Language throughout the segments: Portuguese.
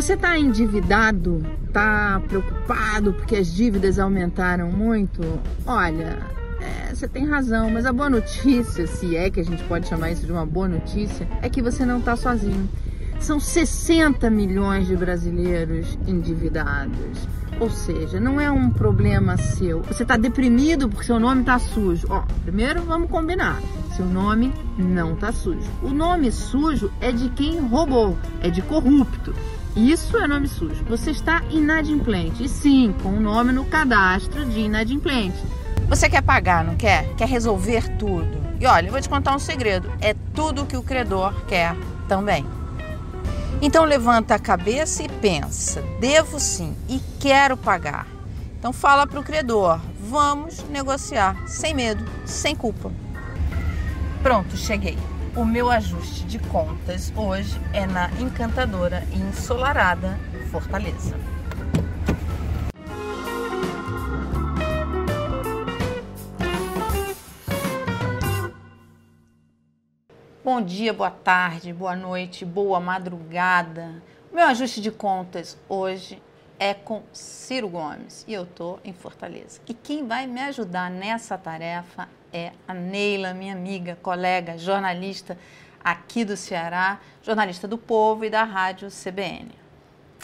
Você está endividado? Está preocupado porque as dívidas aumentaram muito? Olha, é, você tem razão, mas a boa notícia, se é que a gente pode chamar isso de uma boa notícia, é que você não está sozinho. São 60 milhões de brasileiros endividados. Ou seja, não é um problema seu. Você está deprimido porque seu nome está sujo. Ó, primeiro vamos combinar. Seu nome não está sujo. O nome sujo é de quem roubou, é de corrupto. Isso é nome sujo. Você está inadimplente. E sim, com o nome no cadastro de inadimplente. Você quer pagar, não quer? Quer resolver tudo. E olha, eu vou te contar um segredo: é tudo que o credor quer também. Então levanta a cabeça e pensa: devo sim e quero pagar. Então fala para o credor: vamos negociar, sem medo, sem culpa. Pronto, cheguei. O meu ajuste de contas hoje é na encantadora e ensolarada Fortaleza. Bom dia, boa tarde, boa noite, boa madrugada. O meu ajuste de contas hoje é com Ciro Gomes e eu tô em Fortaleza. E quem vai me ajudar nessa tarefa é a Neila, minha amiga, colega, jornalista aqui do Ceará, jornalista do Povo e da Rádio CBN.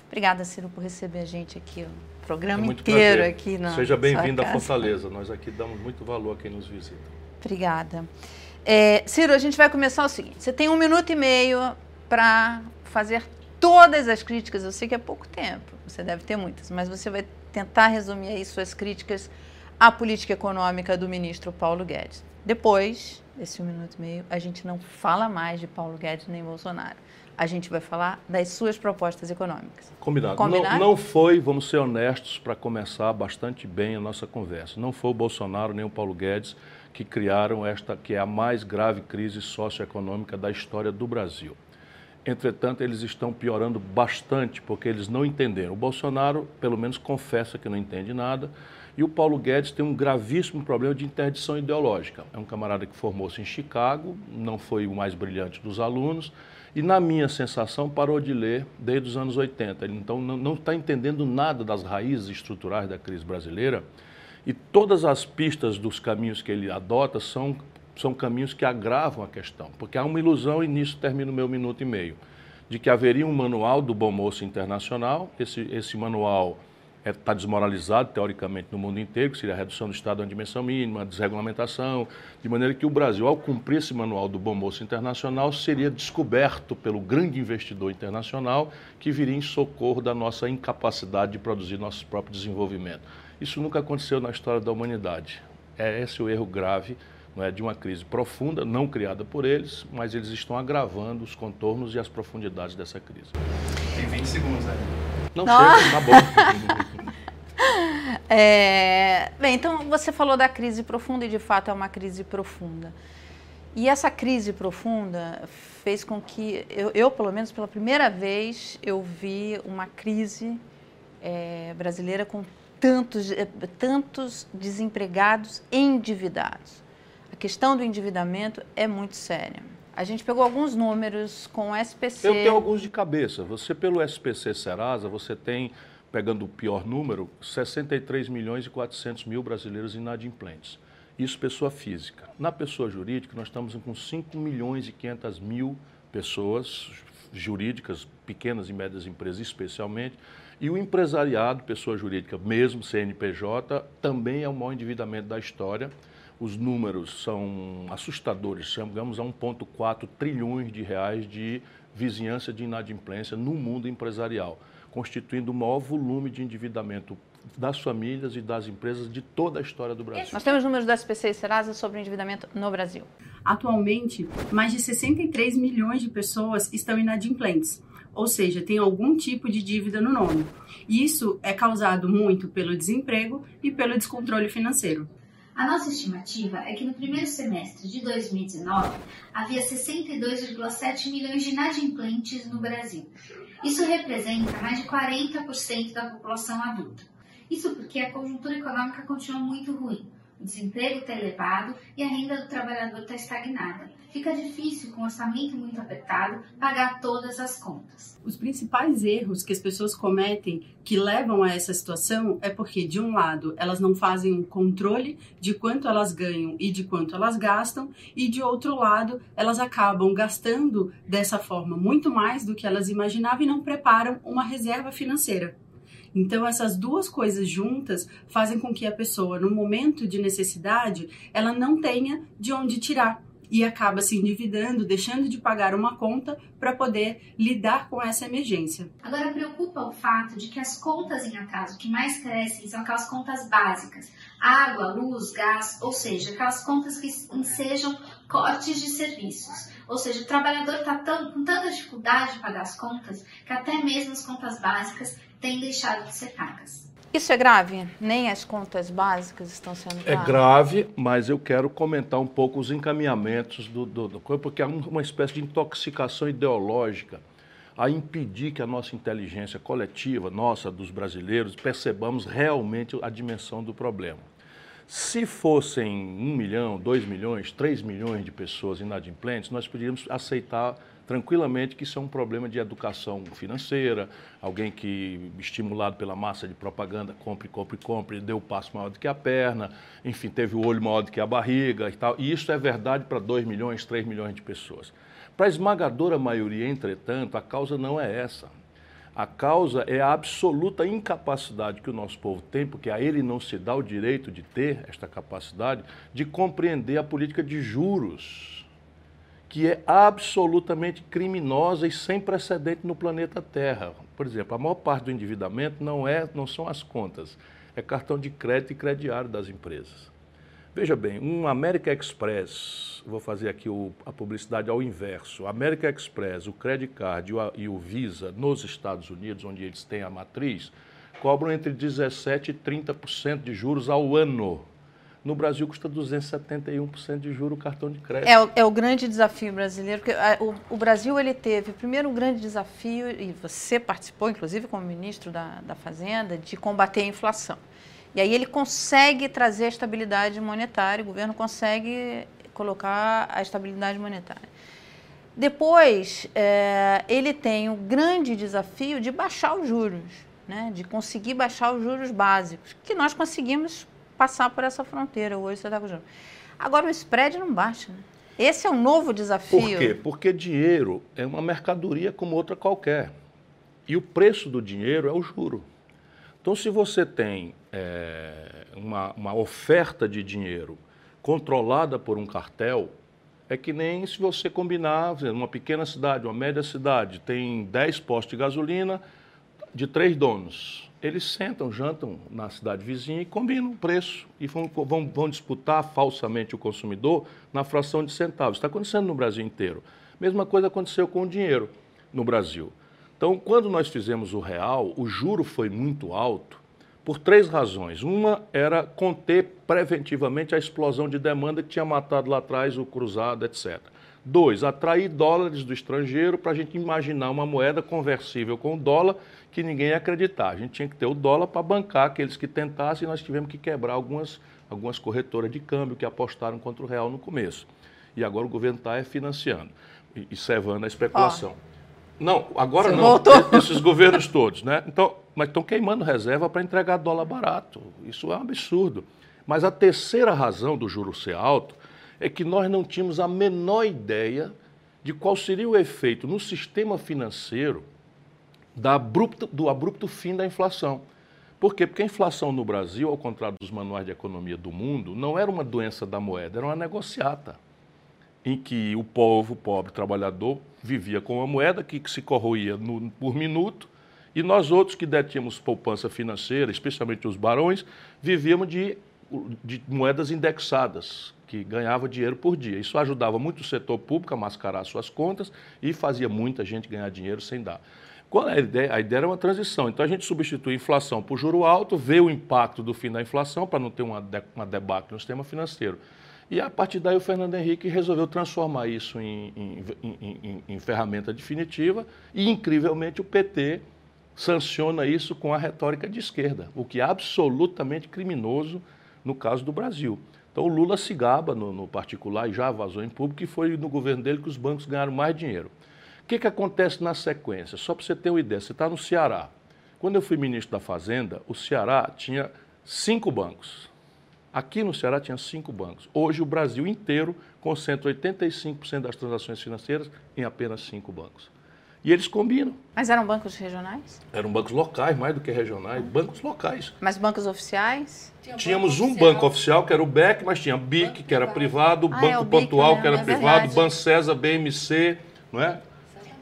Obrigada, Ciro, por receber a gente aqui, o programa é inteiro prazer. aqui na Seja bem-vindo a Fortaleza. Nós aqui damos muito valor a quem nos visita. Obrigada. É, Ciro, a gente vai começar o seguinte: você tem um minuto e meio para fazer todas as críticas. Eu sei que é pouco tempo, você deve ter muitas, mas você vai tentar resumir aí suas críticas à política econômica do ministro Paulo Guedes. Depois desse um minuto e meio, a gente não fala mais de Paulo Guedes nem Bolsonaro. A gente vai falar das suas propostas econômicas. Combinado. Combinado? Não, não foi, vamos ser honestos para começar bastante bem a nossa conversa. Não foi o Bolsonaro nem o Paulo Guedes que criaram esta que é a mais grave crise socioeconômica da história do Brasil. Entretanto, eles estão piorando bastante porque eles não entenderam. O Bolsonaro, pelo menos, confessa que não entende nada. E o Paulo Guedes tem um gravíssimo problema de interdição ideológica. É um camarada que formou-se em Chicago, não foi o mais brilhante dos alunos, e, na minha sensação, parou de ler desde os anos 80. Ele, então, não está entendendo nada das raízes estruturais da crise brasileira e todas as pistas dos caminhos que ele adota são, são caminhos que agravam a questão, porque há uma ilusão, e nisso termina o meu minuto e meio, de que haveria um manual do Bom Moço Internacional, esse, esse manual está é, desmoralizado, teoricamente, no mundo inteiro, que seria a redução do Estado à dimensão mínima, a desregulamentação, de maneira que o Brasil, ao cumprir esse manual do Bom Moço Internacional, seria descoberto pelo grande investidor internacional que viria em socorro da nossa incapacidade de produzir nosso próprio desenvolvimento. Isso nunca aconteceu na história da humanidade. É esse o erro grave é, de uma crise profunda, não criada por eles, mas eles estão agravando os contornos e as profundidades dessa crise. Tem 20 segundos, né? Não, não. chega, tá bom. é, bem, então você falou da crise profunda e de fato é uma crise profunda. E essa crise profunda fez com que eu, eu pelo menos pela primeira vez, eu vi uma crise é, brasileira com tantos, eh, tantos desempregados endividados. A questão do endividamento é muito séria. A gente pegou alguns números com o SPC. Eu tenho alguns de cabeça. Você, pelo SPC Serasa, você tem, pegando o pior número, 63 milhões e 400 mil brasileiros inadimplentes. Isso pessoa física. Na pessoa jurídica, nós estamos com 5 milhões e 500 mil pessoas jurídicas, pequenas e médias empresas especialmente, e o empresariado, pessoa jurídica, mesmo CNPJ, também é o maior endividamento da história. Os números são assustadores, chegamos a 1,4 trilhões de reais de vizinhança de inadimplência no mundo empresarial, constituindo o maior volume de endividamento das famílias e das empresas de toda a história do Brasil. Nós temos números do SPC e Serasa sobre o endividamento no Brasil. Atualmente, mais de 63 milhões de pessoas estão inadimplentes ou seja, tem algum tipo de dívida no nome. Isso é causado muito pelo desemprego e pelo descontrole financeiro. A nossa estimativa é que no primeiro semestre de 2019 havia 62,7 milhões de inadimplentes no Brasil. Isso representa mais de 40% da população adulta. Isso porque a conjuntura econômica continua muito ruim. O desemprego está elevado e a renda do trabalhador está estagnada. Fica difícil, com orçamento muito apertado, pagar todas as contas. Os principais erros que as pessoas cometem que levam a essa situação é porque, de um lado, elas não fazem um controle de quanto elas ganham e de quanto elas gastam, e de outro lado, elas acabam gastando dessa forma muito mais do que elas imaginavam e não preparam uma reserva financeira. Então, essas duas coisas juntas fazem com que a pessoa, no momento de necessidade, ela não tenha de onde tirar e acaba se endividando, deixando de pagar uma conta para poder lidar com essa emergência. Agora preocupa o fato de que as contas em atraso que mais crescem são aquelas contas básicas: água, luz, gás, ou seja, aquelas contas que ensejam cortes de serviços. Ou seja, o trabalhador está com tanta dificuldade de pagar as contas que até mesmo as contas básicas têm deixado de ser pagas. Isso é grave? Nem as contas básicas estão sendo É grave, mas eu quero comentar um pouco os encaminhamentos do, do, do porque há uma espécie de intoxicação ideológica a impedir que a nossa inteligência coletiva, nossa, dos brasileiros, percebamos realmente a dimensão do problema. Se fossem um milhão, dois milhões, três milhões de pessoas inadimplentes, nós poderíamos aceitar tranquilamente que isso é um problema de educação financeira, alguém que, estimulado pela massa de propaganda, compre, compre, compre, deu o passo maior do que a perna, enfim, teve o olho maior do que a barriga e tal. E isso é verdade para 2 milhões, 3 milhões de pessoas. Para a esmagadora maioria, entretanto, a causa não é essa. A causa é a absoluta incapacidade que o nosso povo tem, porque a ele não se dá o direito de ter esta capacidade de compreender a política de juros que é absolutamente criminosa e sem precedente no planeta Terra. Por exemplo, a maior parte do endividamento não, é, não são as contas, é cartão de crédito e crediário das empresas. Veja bem, um American Express, vou fazer aqui o, a publicidade ao inverso, o American Express, o Credit Card o, e o Visa nos Estados Unidos, onde eles têm a matriz, cobram entre 17% e 30% de juros ao ano. No Brasil custa 271% de juro o cartão de crédito. É, o, é o grande desafio brasileiro, porque a, o, o, Brasil ele teve primeiro um grande desafio, e você participou, inclusive, como ministro da, da Fazenda, de combater a inflação. E aí ele consegue trazer a estabilidade monetária, o governo consegue colocar a estabilidade monetária. Depois, é, ele tem o grande desafio de baixar os juros, né, de conseguir baixar os juros básicos, que nós conseguimos passar por essa fronteira. Hoje você está com juros. Agora o spread não baixa. Né? Esse é um novo desafio. Por quê? Porque dinheiro é uma mercadoria como outra qualquer. E o preço do dinheiro é o juro. Então, se você tem é, uma, uma oferta de dinheiro controlada por um cartel, é que nem se você combinar, uma pequena cidade, uma média cidade, tem 10 postos de gasolina de três donos eles sentam, jantam na cidade vizinha e combinam o preço e vão, vão, vão disputar falsamente o consumidor na fração de centavos. Está acontecendo no Brasil inteiro. Mesma coisa aconteceu com o dinheiro no Brasil. Então, quando nós fizemos o real, o juro foi muito alto por três razões. Uma era conter preventivamente a explosão de demanda que tinha matado lá atrás o cruzado, etc. Dois, atrair dólares do estrangeiro para a gente imaginar uma moeda conversível com o dólar que ninguém ia acreditar. A gente tinha que ter o dólar para bancar aqueles que tentassem e nós tivemos que quebrar algumas, algumas corretoras de câmbio que apostaram contra o real no começo. E agora o governo está financiando e, e cevando a especulação. Não, agora Você não. Voltou. Esses governos todos, né? Então, mas estão queimando reserva para entregar dólar barato. Isso é um absurdo. Mas a terceira razão do juro ser alto é que nós não tínhamos a menor ideia de qual seria o efeito no sistema financeiro abrupto, do abrupto fim da inflação. Por quê? Porque a inflação no Brasil, ao contrário dos manuais de economia do mundo, não era uma doença da moeda, era uma negociata, em que o povo, o pobre trabalhador, vivia com uma moeda que se corroía no, por minuto, e nós outros que detínhamos poupança financeira, especialmente os barões, vivíamos de, de moedas indexadas, que ganhava dinheiro por dia. Isso ajudava muito o setor público a mascarar suas contas e fazia muita gente ganhar dinheiro sem dar. Qual a ideia? A ideia era uma transição. Então a gente substitui a inflação por juro alto, vê o impacto do fim da inflação para não ter uma, de, uma debacle no sistema financeiro. E a partir daí o Fernando Henrique resolveu transformar isso em, em, em, em, ferramenta definitiva e, incrivelmente, o PT sanciona isso com a retórica de esquerda, o que é absolutamente criminoso no caso do Brasil. Então o Lula se gaba no, no particular e já vazou em público que foi no governo dele que os bancos ganharam mais dinheiro. O que, que acontece na sequência? Só para você ter uma ideia, você está no Ceará. Quando eu fui ministro da Fazenda, o Ceará tinha cinco bancos. Aqui no Ceará tinha cinco bancos. Hoje o Brasil inteiro concentra 85% das transações financeiras em apenas cinco bancos. E eles combinam. Mas eram bancos regionais? Eram bancos locais, mais do que regionais, bancos locais. Mas bancos oficiais? Tínhamos um banco oficial, que era o BEC, mas tinha BIC, que era privado, Ah, Banco é, o BIC, Pontual, né? que era É privado. Bancesa, BMC, não é?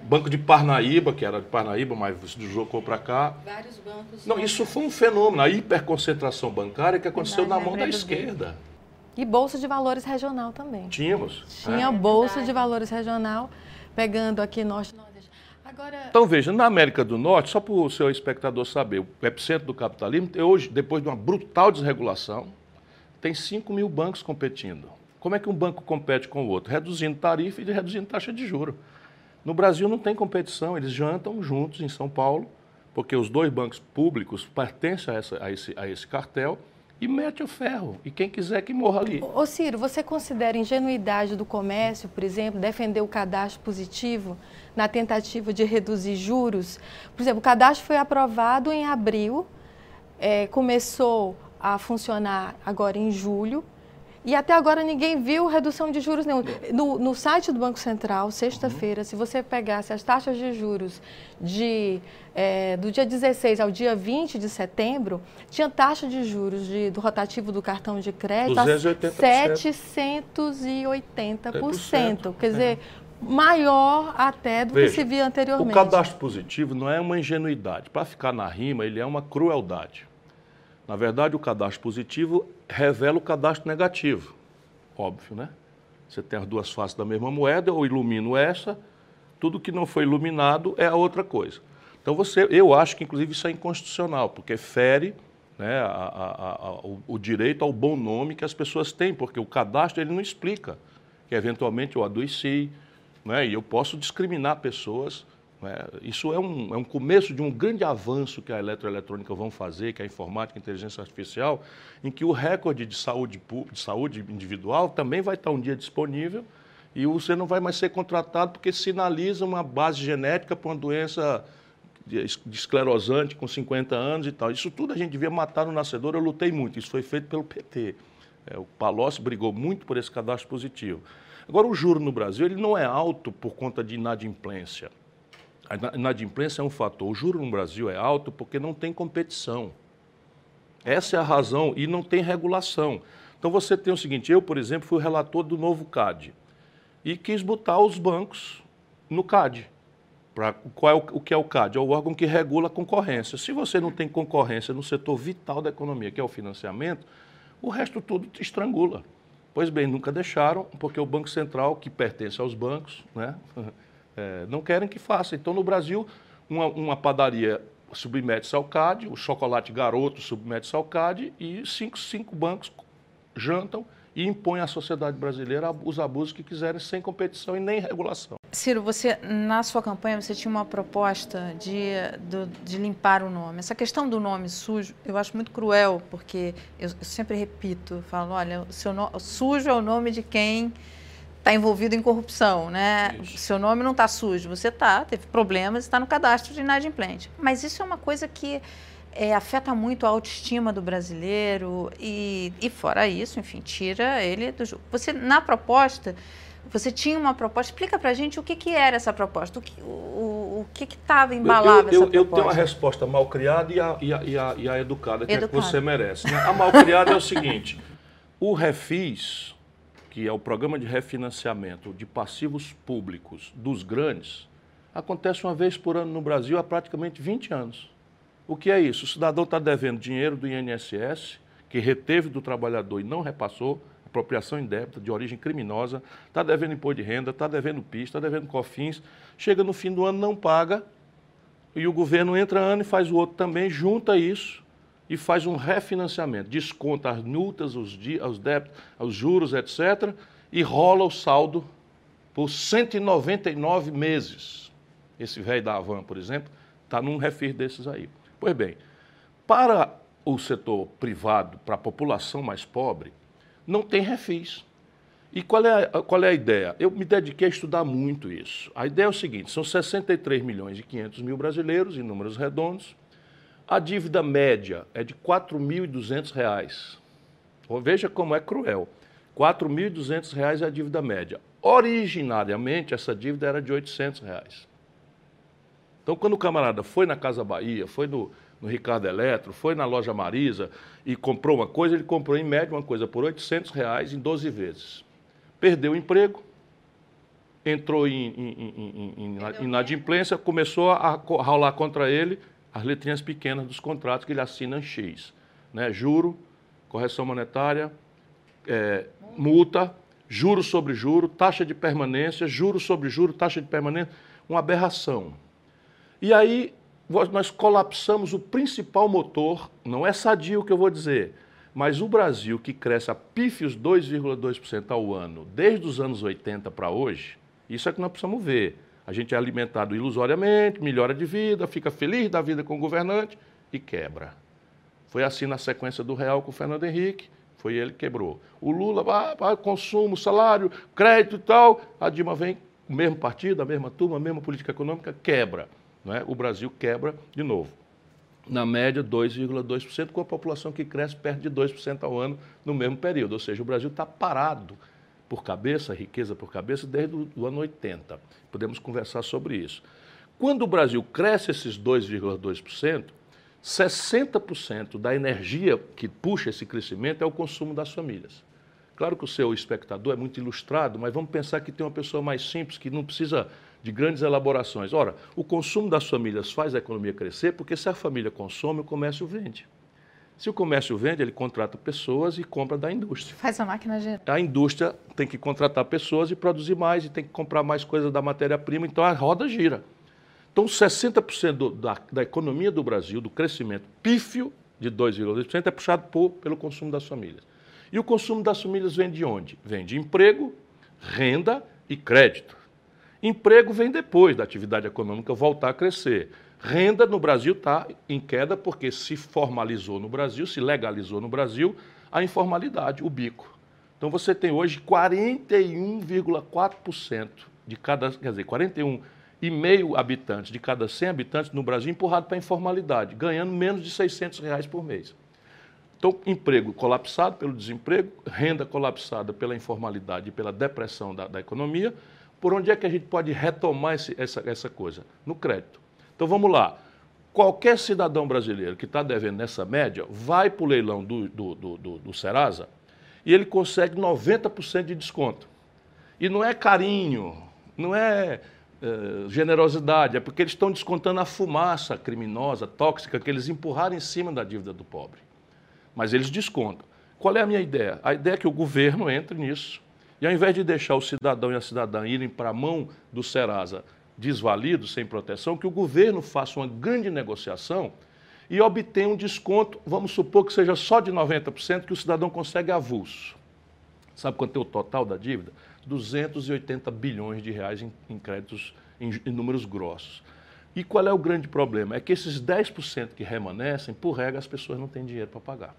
Banco de Parnaíba, que era de Parnaíba, mas se deslocou para cá. Vários bancos. Não, isso foi um fenômeno, a hiperconcentração bancária que aconteceu Verdade, na mão da esquerda. E bolsa de valores regional também. Tínhamos. Tinha é. bolsa de valores regional, pegando aqui norte e. Agora, Então veja, na América do Norte, só para o seu espectador saber, o epicentro do capitalismo, tem hoje, depois de uma brutal desregulação, tem 5 mil bancos competindo. Como é que um banco compete com o outro? Reduzindo tarifa e reduzindo taxa de juro. No Brasil não tem competição, eles jantam juntos em São Paulo, porque os dois bancos públicos pertencem a, essa- a esse, a esse cartel e mete o ferro. E quem quiser que morra ali. ô Ciro, você considera ingenuidade do comércio, por exemplo, defender o cadastro positivo na tentativa de reduzir juros? Por exemplo, o cadastro foi aprovado em abril, eh, começou a funcionar agora em julho. E até agora ninguém viu redução de juros nenhum. No, no site do Banco Central, sexta-feira, se você pegasse as taxas de juros de, eh, do dia 16 ao dia 20 de setembro, tinha taxa de juros de- do rotativo do cartão de crédito a 280%. 780%. Quer dizer, maior até do Veja, que se via O anteriormente. cadastro positivo não é uma ingenuidade. Para ficar na rima, ele é uma crueldade. Na verdade, o cadastro positivo revela o cadastro negativo. Óbvio, né? Você tem as duas faces da mesma moeda, eu ilumino essa, tudo que não foi iluminado é a outra coisa. Então, você, eu acho que, inclusive, isso é inconstitucional, porque fere né, a- a- a- o, o direito ao bom nome que as pessoas têm, porque o cadastro ele não explica que, eventualmente, eu adoeci, né, e eu posso discriminar pessoas. Né. Isso é um, é um começo de um grande avanço que a eletroeletrônica vão fazer, que a informática a inteligência artificial, em que o recorde de saúde, de saúde individual também vai estar um dia disponível e você não vai mais ser contratado porque sinaliza uma base genética para uma doença esclerosante com 50 anos e tal. Isso tudo a gente devia matar no nascedor, eu lutei muito, isso foi feito pelo PT. É, o Palocci brigou muito por esse cadastro positivo. Agora, o juro no Brasil ele não é alto por conta de inadimplência. A ina- inadimplência é um fator. O juro no Brasil é alto porque não tem competição. Essa é a razão e não tem regulação. Então você tem o seguinte, eu, por exemplo, fui o relator do novo CAD e quis botar os bancos no CAD. Pra, qual é o, o que é o CAD? É o órgão que regula a concorrência. Se você não tem concorrência no setor vital da economia, que é o financiamento, o resto tudo te estrangula. Pois bem, nunca deixaram, porque o Banco Central, que pertence aos bancos, né, eh, não querem que faça. Então, no Brasil, uma, uma padaria submete-se ao CAD, o chocolate garoto submete-se ao CAD e cinco, cinco bancos jantam e impõem à sociedade brasileira os abusos que quiserem sem competição e nem regulação. Ciro, você na sua campanha você tinha uma proposta de, do- de limpar o nome. Essa questão do nome sujo eu acho muito cruel, porque eu, eu sempre repito, falo, olha, o seu no- sujo é o nome de quem está envolvido em corrupção, né? Isso. Seu nome não está sujo, você está, teve problemas, está no cadastro de inadimplente. Mas isso é uma coisa que é, afeta muito a autoestima do brasileiro e, e fora isso, enfim, tira ele do jogo. Você na proposta você tinha uma proposta. Explica pra gente o que, que era essa proposta, o que o, o que estava embalado eu, eu, essa eu tenho uma resposta mal criada e a, e a, e a, e a educada, que é Educada. que você merece. né? A mal criada é o seguinte: o Refis, que é o programa de refinanciamento de passivos públicos dos grandes, acontece uma vez por ano no Brasil há praticamente 20 anos. O que é isso? O cidadão está devendo dinheiro do INSS, que reteve do trabalhador e não repassou, apropriação indébita de origem criminosa, está devendo imposto de renda, está devendo PIS, está devendo COFINS, chega no fim do ano, não paga, e o governo entra ano e faz o outro também, junta isso e faz um refinanciamento, desconta as multas, os, os débitos, os juros, etc., e rola o saldo por 199 meses. Esse velho da Havan, por exemplo, está num refis desses aí. Pois bem, para o setor privado para a população mais pobre, não tem refis. E qual é, a, qual é a ideia? Eu me dediquei a estudar muito isso. A ideia é o seguinte: são 63 milhões e 500 mil brasileiros, em números redondos. A dívida média é de R$ 4.200. Veja como é cruel. R$ 4.200 é a dívida média. Originariamente, essa dívida era de 800 reais. Então, quando o camarada foi na Casa Bahia, foi no, no Ricardo Eletro, foi na loja Marisa e comprou uma coisa, ele comprou em média uma coisa por 800 reais em 12 vezes. Perdeu o emprego, entrou em, em, em, em inadimplência, começou a rolar contra ele as letrinhas pequenas dos contratos que ele assina em X. Né? Juro, correção monetária, é, multa, juro sobre juro, taxa de permanência, juro sobre juro, taxa de permanência, uma aberração. E aí nós colapsamos o principal motor, não é sadio o que eu vou dizer, mas o Brasil, que cresce a pífios 2,2% ao ano, desde os anos 80 para hoje, isso é que nós precisamos ver. A gente é alimentado ilusoriamente, melhora de vida, fica feliz da vida com o governante e quebra. Foi assim na sequência do Real com o Fernando Henrique, foi ele que quebrou. O Lula, ah, ah, consumo, salário, crédito e tal, a Dilma vem, o mesmo partido, a mesma turma, a mesma política econômica, quebra. Né? O Brasil quebra de novo. Na média, 2,2%, com a população que cresce perto de 2% ao ano no mesmo período. Ou seja, o Brasil está parado por cabeça, riqueza por cabeça, desde o ano 80. Podemos conversar sobre isso. Quando o Brasil cresce esses 2,2%, 60% da energia que puxa esse crescimento é o consumo das famílias. Claro que o seu espectador é muito ilustrado, mas vamos pensar que tem uma pessoa mais simples, que não precisa de grandes elaborações. Ora, o consumo das famílias faz a economia crescer porque se a família consome, o comércio vende. Se o comércio vende, ele contrata pessoas e compra da indústria. Faz a máquina girar. A indústria tem que contratar pessoas e produzir mais, e tem que comprar mais coisas da matéria-prima, então a roda gira. Então, 60% do, da, da economia do Brasil, do crescimento pífio de 2,2%, é puxado por, pelo consumo das famílias. E o consumo das famílias vem de onde? Vem de emprego, renda e crédito. Emprego vem depois da atividade econômica voltar a crescer. Renda no Brasil está em queda porque se formalizou no Brasil, se legalizou no Brasil a informalidade, o bico. Então você tem hoje 41,4% de cada, quer dizer, 41,5 habitantes de cada 100 habitantes no Brasil empurrado para a informalidade, ganhando menos de 600 reais por mês. Então, emprego colapsado pelo desemprego, renda colapsada pela informalidade e pela depressão da, da economia, por onde é que a gente pode retomar esse, essa, essa coisa? No crédito. Então vamos lá. Qualquer cidadão brasileiro que está devendo nessa média vai para o leilão do, do, do, do, do Serasa e ele consegue 90% de desconto. E não é carinho, não é, é generosidade, é porque eles estão descontando a fumaça criminosa, tóxica, que eles empurraram em cima da dívida do pobre. Mas eles descontam. Qual é a minha ideia? A ideia é que o governo entre nisso e ao invés de deixar o cidadão e a cidadã irem para a mão do Serasa desvalidos, sem proteção, que o governo faça uma grande negociação e obtenha um desconto, vamos supor que seja só de 90%, que o cidadão consegue avulso. Sabe quanto é o total da dívida? 280 bilhões de reais em, em créditos em, em números grossos. E qual é o grande problema? É que esses 10% que remanescem, por regra, as pessoas não têm dinheiro para pagar.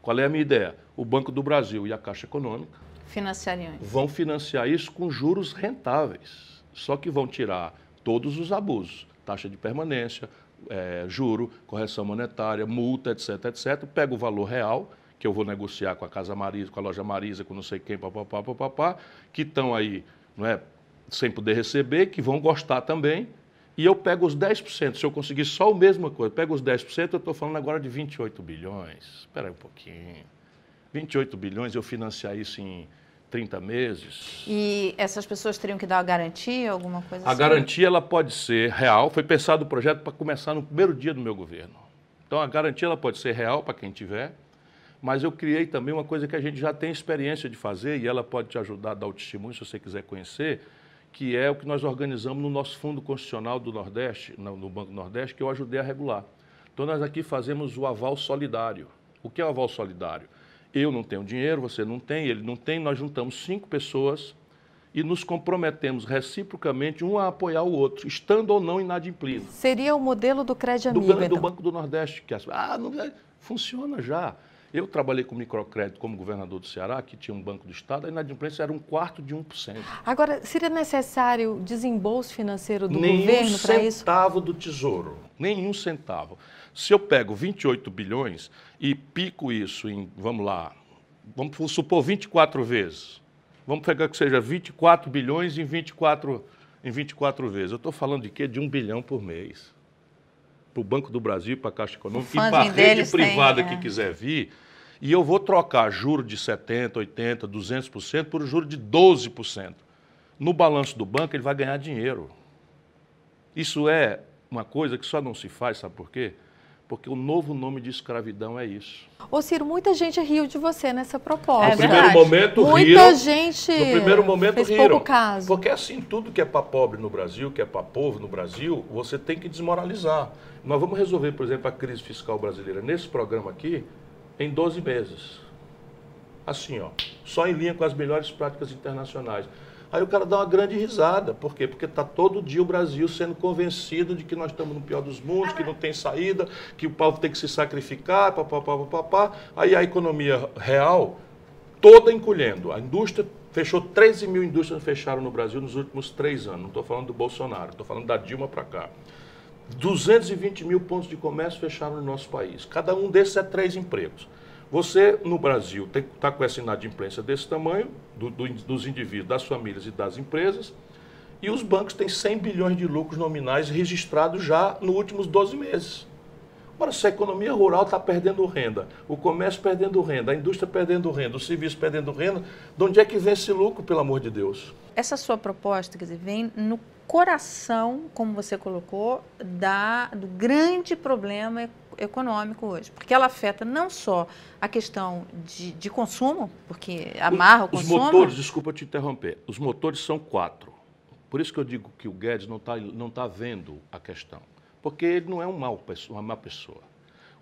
Qual é a minha ideia? O Banco do Brasil e a Caixa Econômica Financiariam Vão financiar isso com juros rentáveis. Só que vão tirar todos os abusos. Taxa de permanência, é, juro, correção monetária, multa, etc, etc. Pega o valor real, que eu vou negociar com a Casa Marisa, com a loja Marisa, com não sei quem, papapá, papapá, que estão aí não é, sem poder receber, que vão gostar também, e eu pego os 10%. Se eu conseguir só a mesma coisa, pego os 10%, eu estou falando agora de 28 bilhões. Espera aí um pouquinho. 28 bilhões, eu financiar isso em 30 meses. E essas pessoas teriam que dar uma garantia, alguma coisa a assim? A garantia ela pode ser real. Foi pensado o projeto para começar no primeiro dia do meu governo. Então a garantia ela pode ser real para quem tiver, mas eu criei também uma coisa que a gente já tem experiência de fazer e ela pode te ajudar a dar o testemunho se você quiser conhecer, que é o que nós organizamos no nosso Fundo Constitucional do Nordeste, no Banco Nordeste, que eu ajudei a regular. Então nós aqui fazemos o aval solidário. O que é o aval solidário? Eu não tenho dinheiro, você não tem, ele não tem, nós juntamos cinco pessoas e nos comprometemos reciprocamente um a apoiar o outro, estando ou não inadimplido. Seria o modelo do Crédito Do, Amigo, do então. Banco do Nordeste, que as- ah, não, é, funciona já. Eu trabalhei com microcrédito como governador do Ceará, que tinha um Banco do Estado, a inadimplência era um quarto de 1%. Agora, seria necessário desembolso financeiro do nenhum governo para isso? centavo do tesouro, nenhum centavo. Se eu pego 28 bilhões e pico isso em, vamos lá, vamos supor 24 vezes. Vamos pegar que seja 24 bilhões em 24, em 24 vezes. Eu estou falando de quê? De um bilhão por mês. Para o Banco do Brasil, para a Caixa Econômica e para a rede deles tem, privada é. que quiser vir. E eu vou trocar juro de 70%, 80%, 200% por juro de 12%. No balanço do banco, ele vai ganhar dinheiro. Isso é uma coisa que só não se faz, sabe por quê? Porque o novo nome de escravidão é isso. Ô Ciro, muita gente riu de você nessa proposta. É no primeiro momento Muita riram. gente No primeiro momento fez riram. pouco caso. Porque assim, tudo que é para pobre no Brasil, que é para povo no Brasil, você tem que desmoralizar. Nós vamos resolver, por exemplo, a crise fiscal brasileira nesse programa aqui em 12 meses. Assim, ó, só em linha com as melhores práticas internacionais. Aí o cara dá uma grande risada. Por quê? Porque está todo dia o Brasil sendo convencido de que nós estamos no pior dos mundos, que não tem saída, que o povo tem que se sacrificar, papapá, papapá. Aí a economia real toda encolhendo. A indústria fechou 13 mil indústrias fecharam no Brasil nos últimos três anos. Não estou falando do Bolsonaro, estou falando da Dilma para cá. 220 mil pontos de comércio fecharam no nosso país. Cada um desses é três empregos. Você, no Brasil, está com essa inadimplência desse tamanho, do- do- dos indivíduos, das famílias e das empresas, e os bancos têm 100 bilhões de lucros nominais registrados já nos últimos 12 meses. Ora, se a economia rural está perdendo renda, o comércio perdendo renda, a indústria perdendo renda, o serviço perdendo renda, de onde é que vem esse lucro, pelo amor de Deus? Essa sua proposta, quer dizer, vem no coração, como você colocou, da, do grande problema econômico hoje. Porque ela afeta não só a questão de, de consumo, porque amarra o Os consumo. motores, desculpa te interromper, os motores são quatro. Por isso que eu digo que o Guedes não está não tá vendo a questão. Porque ele não é um pesso- uma má pessoa.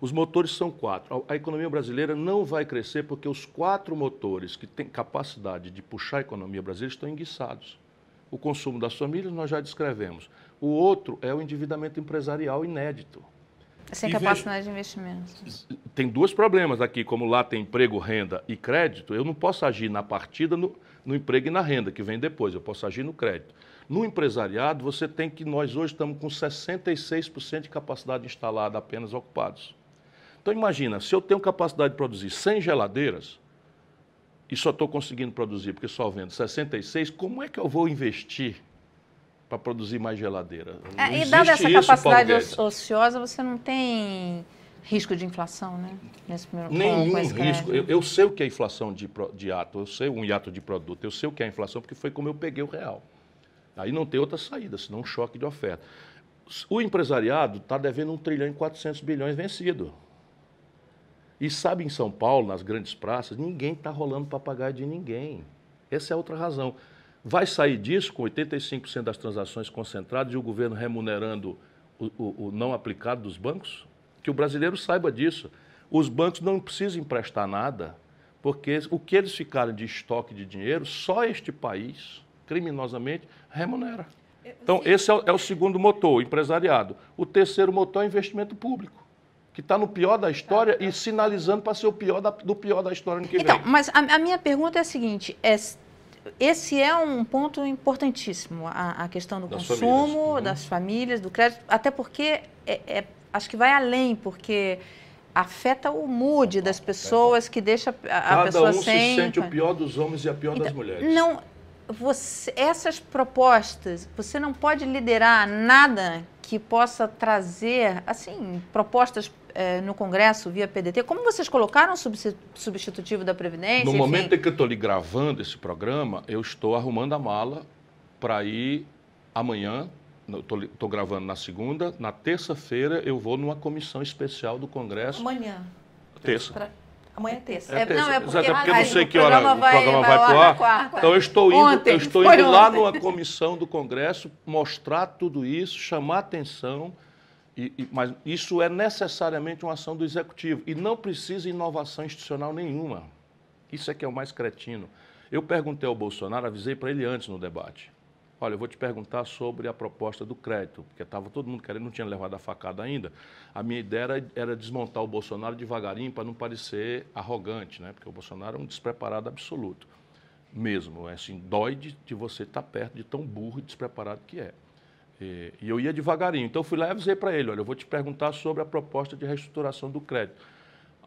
Os motores são quatro. A a economia brasileira não vai crescer porque os quatro motores que têm capacidade de puxar a economia brasileira estão enguiçados. O consumo das famílias nós já descrevemos. O outro é o endividamento empresarial inédito. Sem E capacidade de investimento. tem dois problemas aqui, como lá tem emprego, renda e crédito, eu não posso agir na partida no, no emprego e na renda, que vem depois, eu posso agir no crédito. No empresariado, você tem que, nós hoje estamos com 66% de capacidade instalada apenas ocupados. Então imagina, se eu tenho capacidade de produzir 100 geladeiras e só estou conseguindo produzir porque só vendo 66, como é que eu vou investir para produzir mais geladeira? É, e dada essa capacidade ociosa, você não tem risco de inflação, né? Nesse primeiro Nenhum com risco. Eu, eu sei o que é inflação de, de ato, eu sei um hiato de produto, eu sei o que é inflação porque foi como eu peguei o real. Aí não tem outra saída, senão um choque de oferta. O empresariado está devendo 1 trilhão e 400 bilhões vencido. E sabe, em São Paulo, nas grandes praças, ninguém está rolando papagaio de ninguém. Essa é outra razão. Vai sair disso com 85% das transações concentradas e o governo remunerando o, o- o não aplicado dos bancos? Que o brasileiro saiba disso. Os bancos não precisam emprestar nada, porque o que eles ficarem de estoque de dinheiro, só este país, criminosamente, remunera. Então, esse é o, é o segundo motor, o empresariado. O terceiro motor é o investimento público, que está no pior da história e sinalizando para ser o pior da- do pior da história no que Então, vem. mas a, a minha pergunta é a seguinte: é, esse é um ponto importantíssimo, a, a questão do Das consumo, famílias, uhum. das famílias, do crédito, até porque é- é- acho que vai além, porque afeta o mood das pessoas, que deixa a, Cada pessoa um se sem. sente o pior dos homens e a pior das Então, mulheres. Não, você, essas propostas, você não pode liderar nada que possa trazer, assim, propostas eh, no Congresso via PDT, como vocês colocaram o substitutivo da Previdência? No enfim. momento em que eu estou lhe gravando esse programa, eu estou arrumando a mala para ir amanhã. Estou gravando na segunda. Na terça-feira, eu vou numa comissão especial do Congresso. Amanhã. Terça. Pra- Amanhã é terça. É É, terça. não, é porque, Exato, é porque não sei que hora programa o vai- programa vai vai pro ar. quarta. Então eu estou indo, Ontem, eu estou indo lá ontem. numa comissão do Congresso mostrar tudo isso, chamar atenção. E, e- mas isso é necessariamente uma ação do executivo e não precisa inovação institucional nenhuma. Isso é que é o mais cretino. Eu perguntei ao Bolsonaro, avisei para ele antes no debate. Olha, eu vou te perguntar sobre a proposta do crédito, porque estava todo mundo querendo, não tinha levado a facada ainda. A minha ideia era, era desmontar o Bolsonaro devagarinho para não parecer arrogante, né? porque o Bolsonaro é um despreparado absoluto. Mesmo, é assim, dói de, de você estar tá perto de tão burro e despreparado que é. E, e eu ia devagarinho. Então eu fui lá e avisei para ele, olha, eu vou te perguntar sobre a proposta de reestruturação do crédito.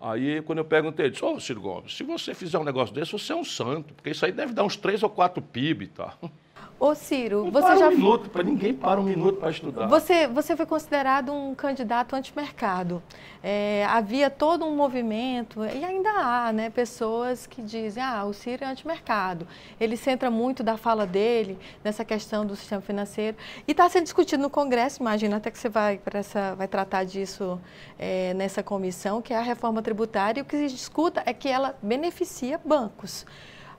Aí, quando eu perguntei, ele disse, ô, oh, Ciro Gomes, se você fizer um negócio desse, você é um santo, porque isso aí deve dar uns três ou quatro PIB, tá? Ô Ciro, não você para já um minuto, para ninguém para um minuto para estudar. Você, você foi considerado um candidato antimercado. É, havia todo um movimento, e ainda há, né, pessoas que dizem, ah, o Ciro é antimercado. Ele centra muito da fala dele nessa questão do sistema financeiro. E está sendo discutido no Congresso, imagina até que você vai, essa, vai tratar disso é, nessa comissão, que é a reforma tributária, e o que se discuta é que ela beneficia bancos.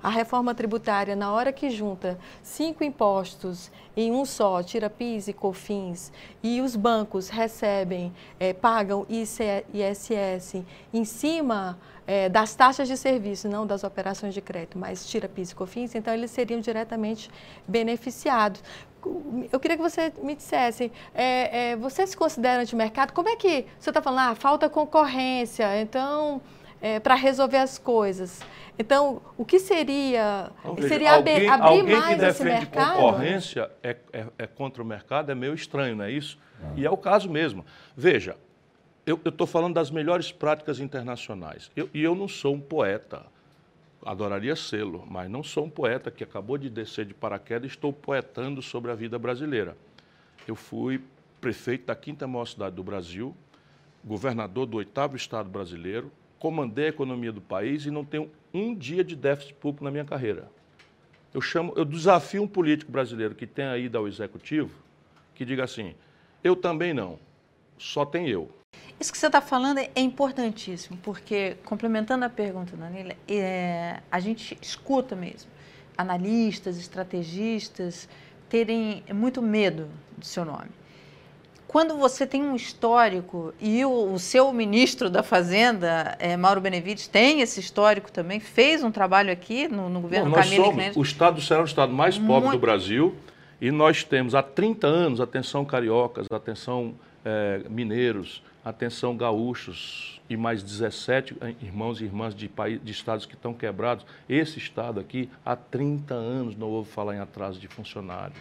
A reforma tributária, na hora que junta cinco impostos em um só, tira PIS e COFINS, e os bancos recebem, é, pagam ISS em cima é, das taxas de serviço, não das operações de crédito, mas tira PIS e COFINS, então eles seriam diretamente beneficiados. Eu queria que você me dissesse, é, é, você se considera antimercado? Como é que você está falando, ah, falta concorrência, então, é, para resolver as coisas. Então, o que seria? Seria alguém, abrir alguém mais que esse defende mercado? concorrência é, é, é, contra o mercado, é meio estranho, não é isso? E é o caso mesmo. Veja, eu estou falando das melhores práticas internacionais. Eu, e eu não sou um poeta, adoraria sê-lo, mas não sou um poeta que acabou de descer de paraquedas e estou poetando sobre a vida brasileira. Eu fui prefeito da quinta maior cidade do Brasil, governador do oitavo estado brasileiro, comandei a economia do país e não tenho um dia de déficit público na minha carreira. Eu chamo, eu desafio um político brasileiro que tenha ido ao executivo que diga assim: eu também não, só tem eu. Isso que você está falando é importantíssimo, porque, complementando a pergunta, Danila, é, a gente escuta mesmo analistas, estrategistas terem muito medo do seu nome quando você tem um histórico e o, o seu ministro da Fazenda, é, Mauro Benevides, tem esse histórico também, fez um trabalho aqui no, no governo Não, nós Camilo somos, O estado do Ceará é o estado mais pobre Muito. do Brasil e nós temos há 30 anos, atenção cariocas, atenção é, mineiros, atenção gaúchos e mais 17 irmãos e irmãs de, país, de estados que estão quebrados. Esse estado aqui, há 30 anos não ouve falar em atraso de funcionário.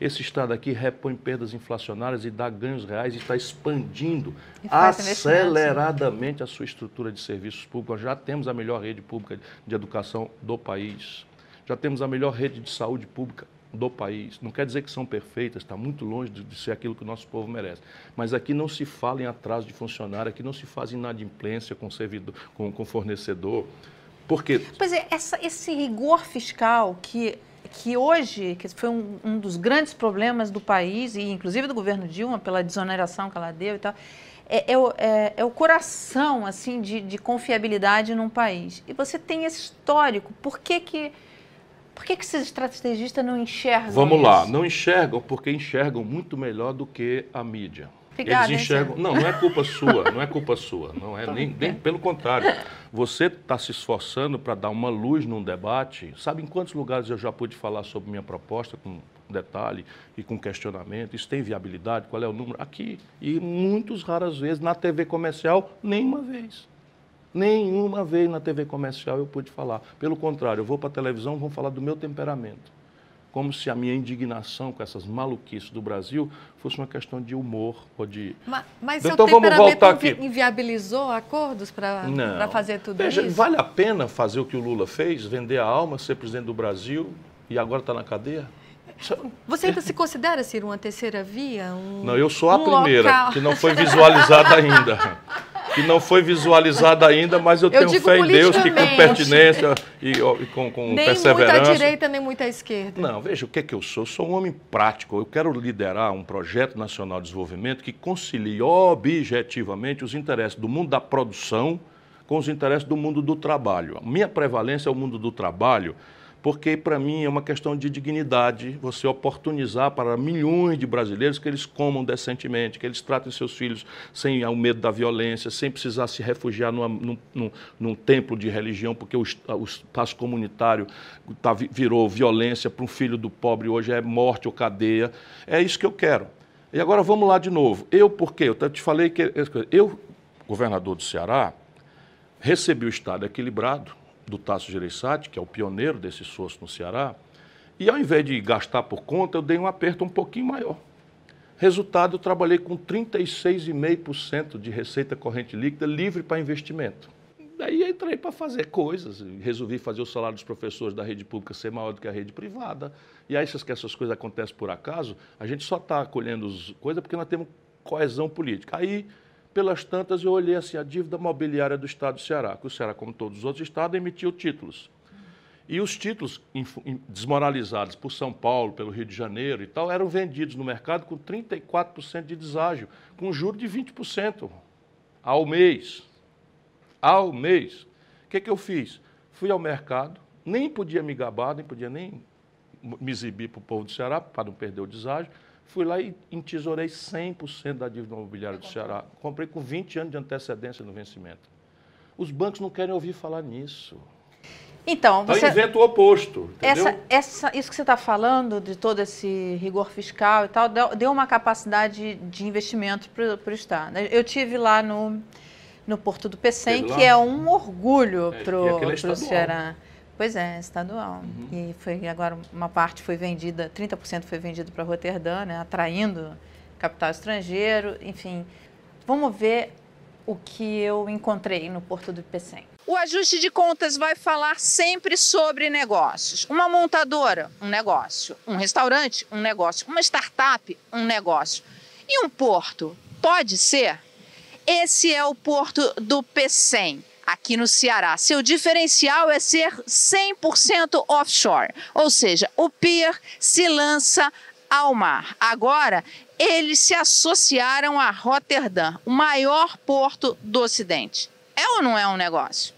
Esse Estado aqui repõe perdas inflacionárias e dá ganhos reais e está expandindo aceleradamente a sua estrutura de serviços públicos. Já temos a melhor rede pública de educação do país. Já temos a melhor rede de saúde pública do país. Não quer dizer que são perfeitas, está muito longe de, ser aquilo que o nosso povo merece. Mas aqui não se fala em atraso de funcionário, aqui não se faz inadimplência com, servidor, com, com fornecedor. Porque... Pois é, essa, esse rigor fiscal que que hoje, que foi um, um, dos grandes problemas do país, e inclusive do governo Dilma, pela desoneração que ela deu e tal, é, é, é, é o coração assim de, de, confiabilidade num país. E você tem esse histórico. Por que, que, por que, que esses estrategistas não enxergam Vamos isso? lá, não enxergam porque enxergam muito melhor do que a mídia. Obrigada, Eles enxergam. Não, não é culpa sua, não é culpa sua. Não é nem, nem pelo contrário. Você está se esforçando para dar uma luz num debate. Sabe em quantos lugares eu já pude falar sobre minha proposta com detalhe e com questionamento? Isso tem viabilidade? Qual é o número? Aqui. E muitas raras vezes na TV comercial, nenhuma vez. Nenhuma vez na TV comercial eu pude falar. Pelo contrário, eu vou para a televisão, vão falar do meu temperamento como se a minha indignação com essas maluquices do Brasil fosse uma questão de humor ou de. Mas, mas então seu vamos voltar aqui. inviabilizou acordos para fazer tudo Veja, isso? Vale a pena fazer o que o Lula fez, vender a alma, ser presidente do Brasil e agora está na cadeia? Você ainda se considera, Ciro, uma terceira via? Um, não, eu sou a um primeira, local. que não foi visualizada ainda. que não foi visualizada ainda, mas eu, Eu tenho fé em Deus que com pertinência e, e com, com nem perseverança. muita direita, nem muita esquerda. Não, veja o que é que eu sou. Eu sou um homem prático. Eu quero liderar um projeto nacional de desenvolvimento que concilie objetivamente os interesses do mundo da produção com os interesses do mundo do trabalho. A minha prevalência é o mundo do trabalho porque para mim é uma questão de dignidade você oportunizar para milhões de brasileiros que eles comam decentemente, que eles tratem seus filhos sem o medo da violência, sem precisar se refugiar numa, num, num, num, templo de religião, porque o, o espaço comunitário tá, virou violência para um filho do pobre, hoje é morte ou cadeia. É isso que eu quero. E agora vamos lá de novo. Eu, por quê? Eu te falei que eu, governador do Ceará, recebi o Estado equilibrado, do Tasso Gereissati, que é o pioneiro desse esforço no Ceará, e ao invés de gastar por conta, eu dei um aperto um pouquinho maior. Resultado, eu trabalhei com 36,5% de receita corrente líquida livre para investimento. Daí entrei para fazer coisas, resolvi fazer o salário dos professores da rede pública ser maior do que a rede privada. E aí, se essas coisas acontecem por acaso, a gente só está colhendo coisas porque nós temos coesão política. Aí pelas tantas, eu olhei assim a dívida mobiliária do Estado do Ceará, que o Ceará, como todos os outros estados, emitiu títulos. E os títulos desmoralizados por São Paulo, pelo Rio de Janeiro e tal, eram vendidos no mercado com 34% de deságio, com juro de 20% ao mês. Ao mês. O que, que eu fiz? Fui ao mercado, nem podia me gabar, nem podia nem me exibir para o povo do Ceará, para não perder o deságio. Fui lá e entesourei 100% da dívida imobiliária do Ceará. Comprei com 20 anos de antecedência no vencimento. Os bancos não querem ouvir falar nisso. Então, você... Então inventa o oposto, essa, essa, isso que você está falando, de todo esse rigor fiscal e tal, deu uma capacidade de investimento para o Estado. Eu tive lá no, no Porto do Pecém, que é um orgulho é, para o é Ceará. Pois é, estadual. Uhum. E foi agora uma parte foi vendida, 30% foi vendido para Roterdã, né, atraindo capital estrangeiro, enfim. Vamos ver o que eu encontrei no Porto do Pecém. O ajuste de contas vai falar sempre sobre negócios. Uma montadora, um negócio. Um restaurante, um negócio. Uma startup, um negócio. E um porto, pode ser? Esse é o Porto do Pecém aqui no Ceará. Seu diferencial é ser 100% offshore, ou seja, o pier se lança ao mar. Agora, eles se associaram a Rotterdam, o maior porto do Ocidente. É ou não é um negócio?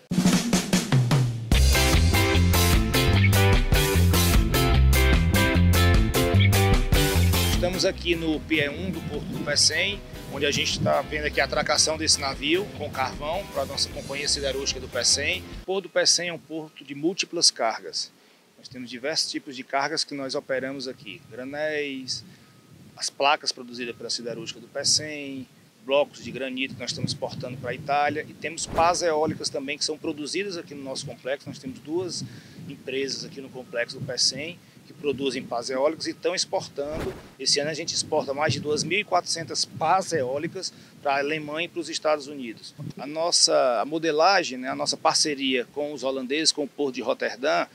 Estamos aqui no Pier 1 do Porto do Pecém, onde a gente está vendo aqui a atracação desse navio com carvão para a nossa companhia siderúrgica do PECEM. O Porto do PECEM é um porto de múltiplas cargas. Nós temos diversos tipos de cargas que nós operamos aqui. Granéis, as placas produzidas pela siderúrgica do PECEM, blocos de granito que nós estamos exportando para a Itália e temos pás eólicas também que são produzidas aqui no nosso complexo. Nós temos duas empresas aqui no complexo do PECEM que produzem pás eólicos e estão exportando. Esse ano a gente exporta mais de 2.400 pás eólicas para a Alemanha e para os Estados Unidos. A nossa modelagem, né, a nossa parceria com os holandeses, com o Porto de Roterdã,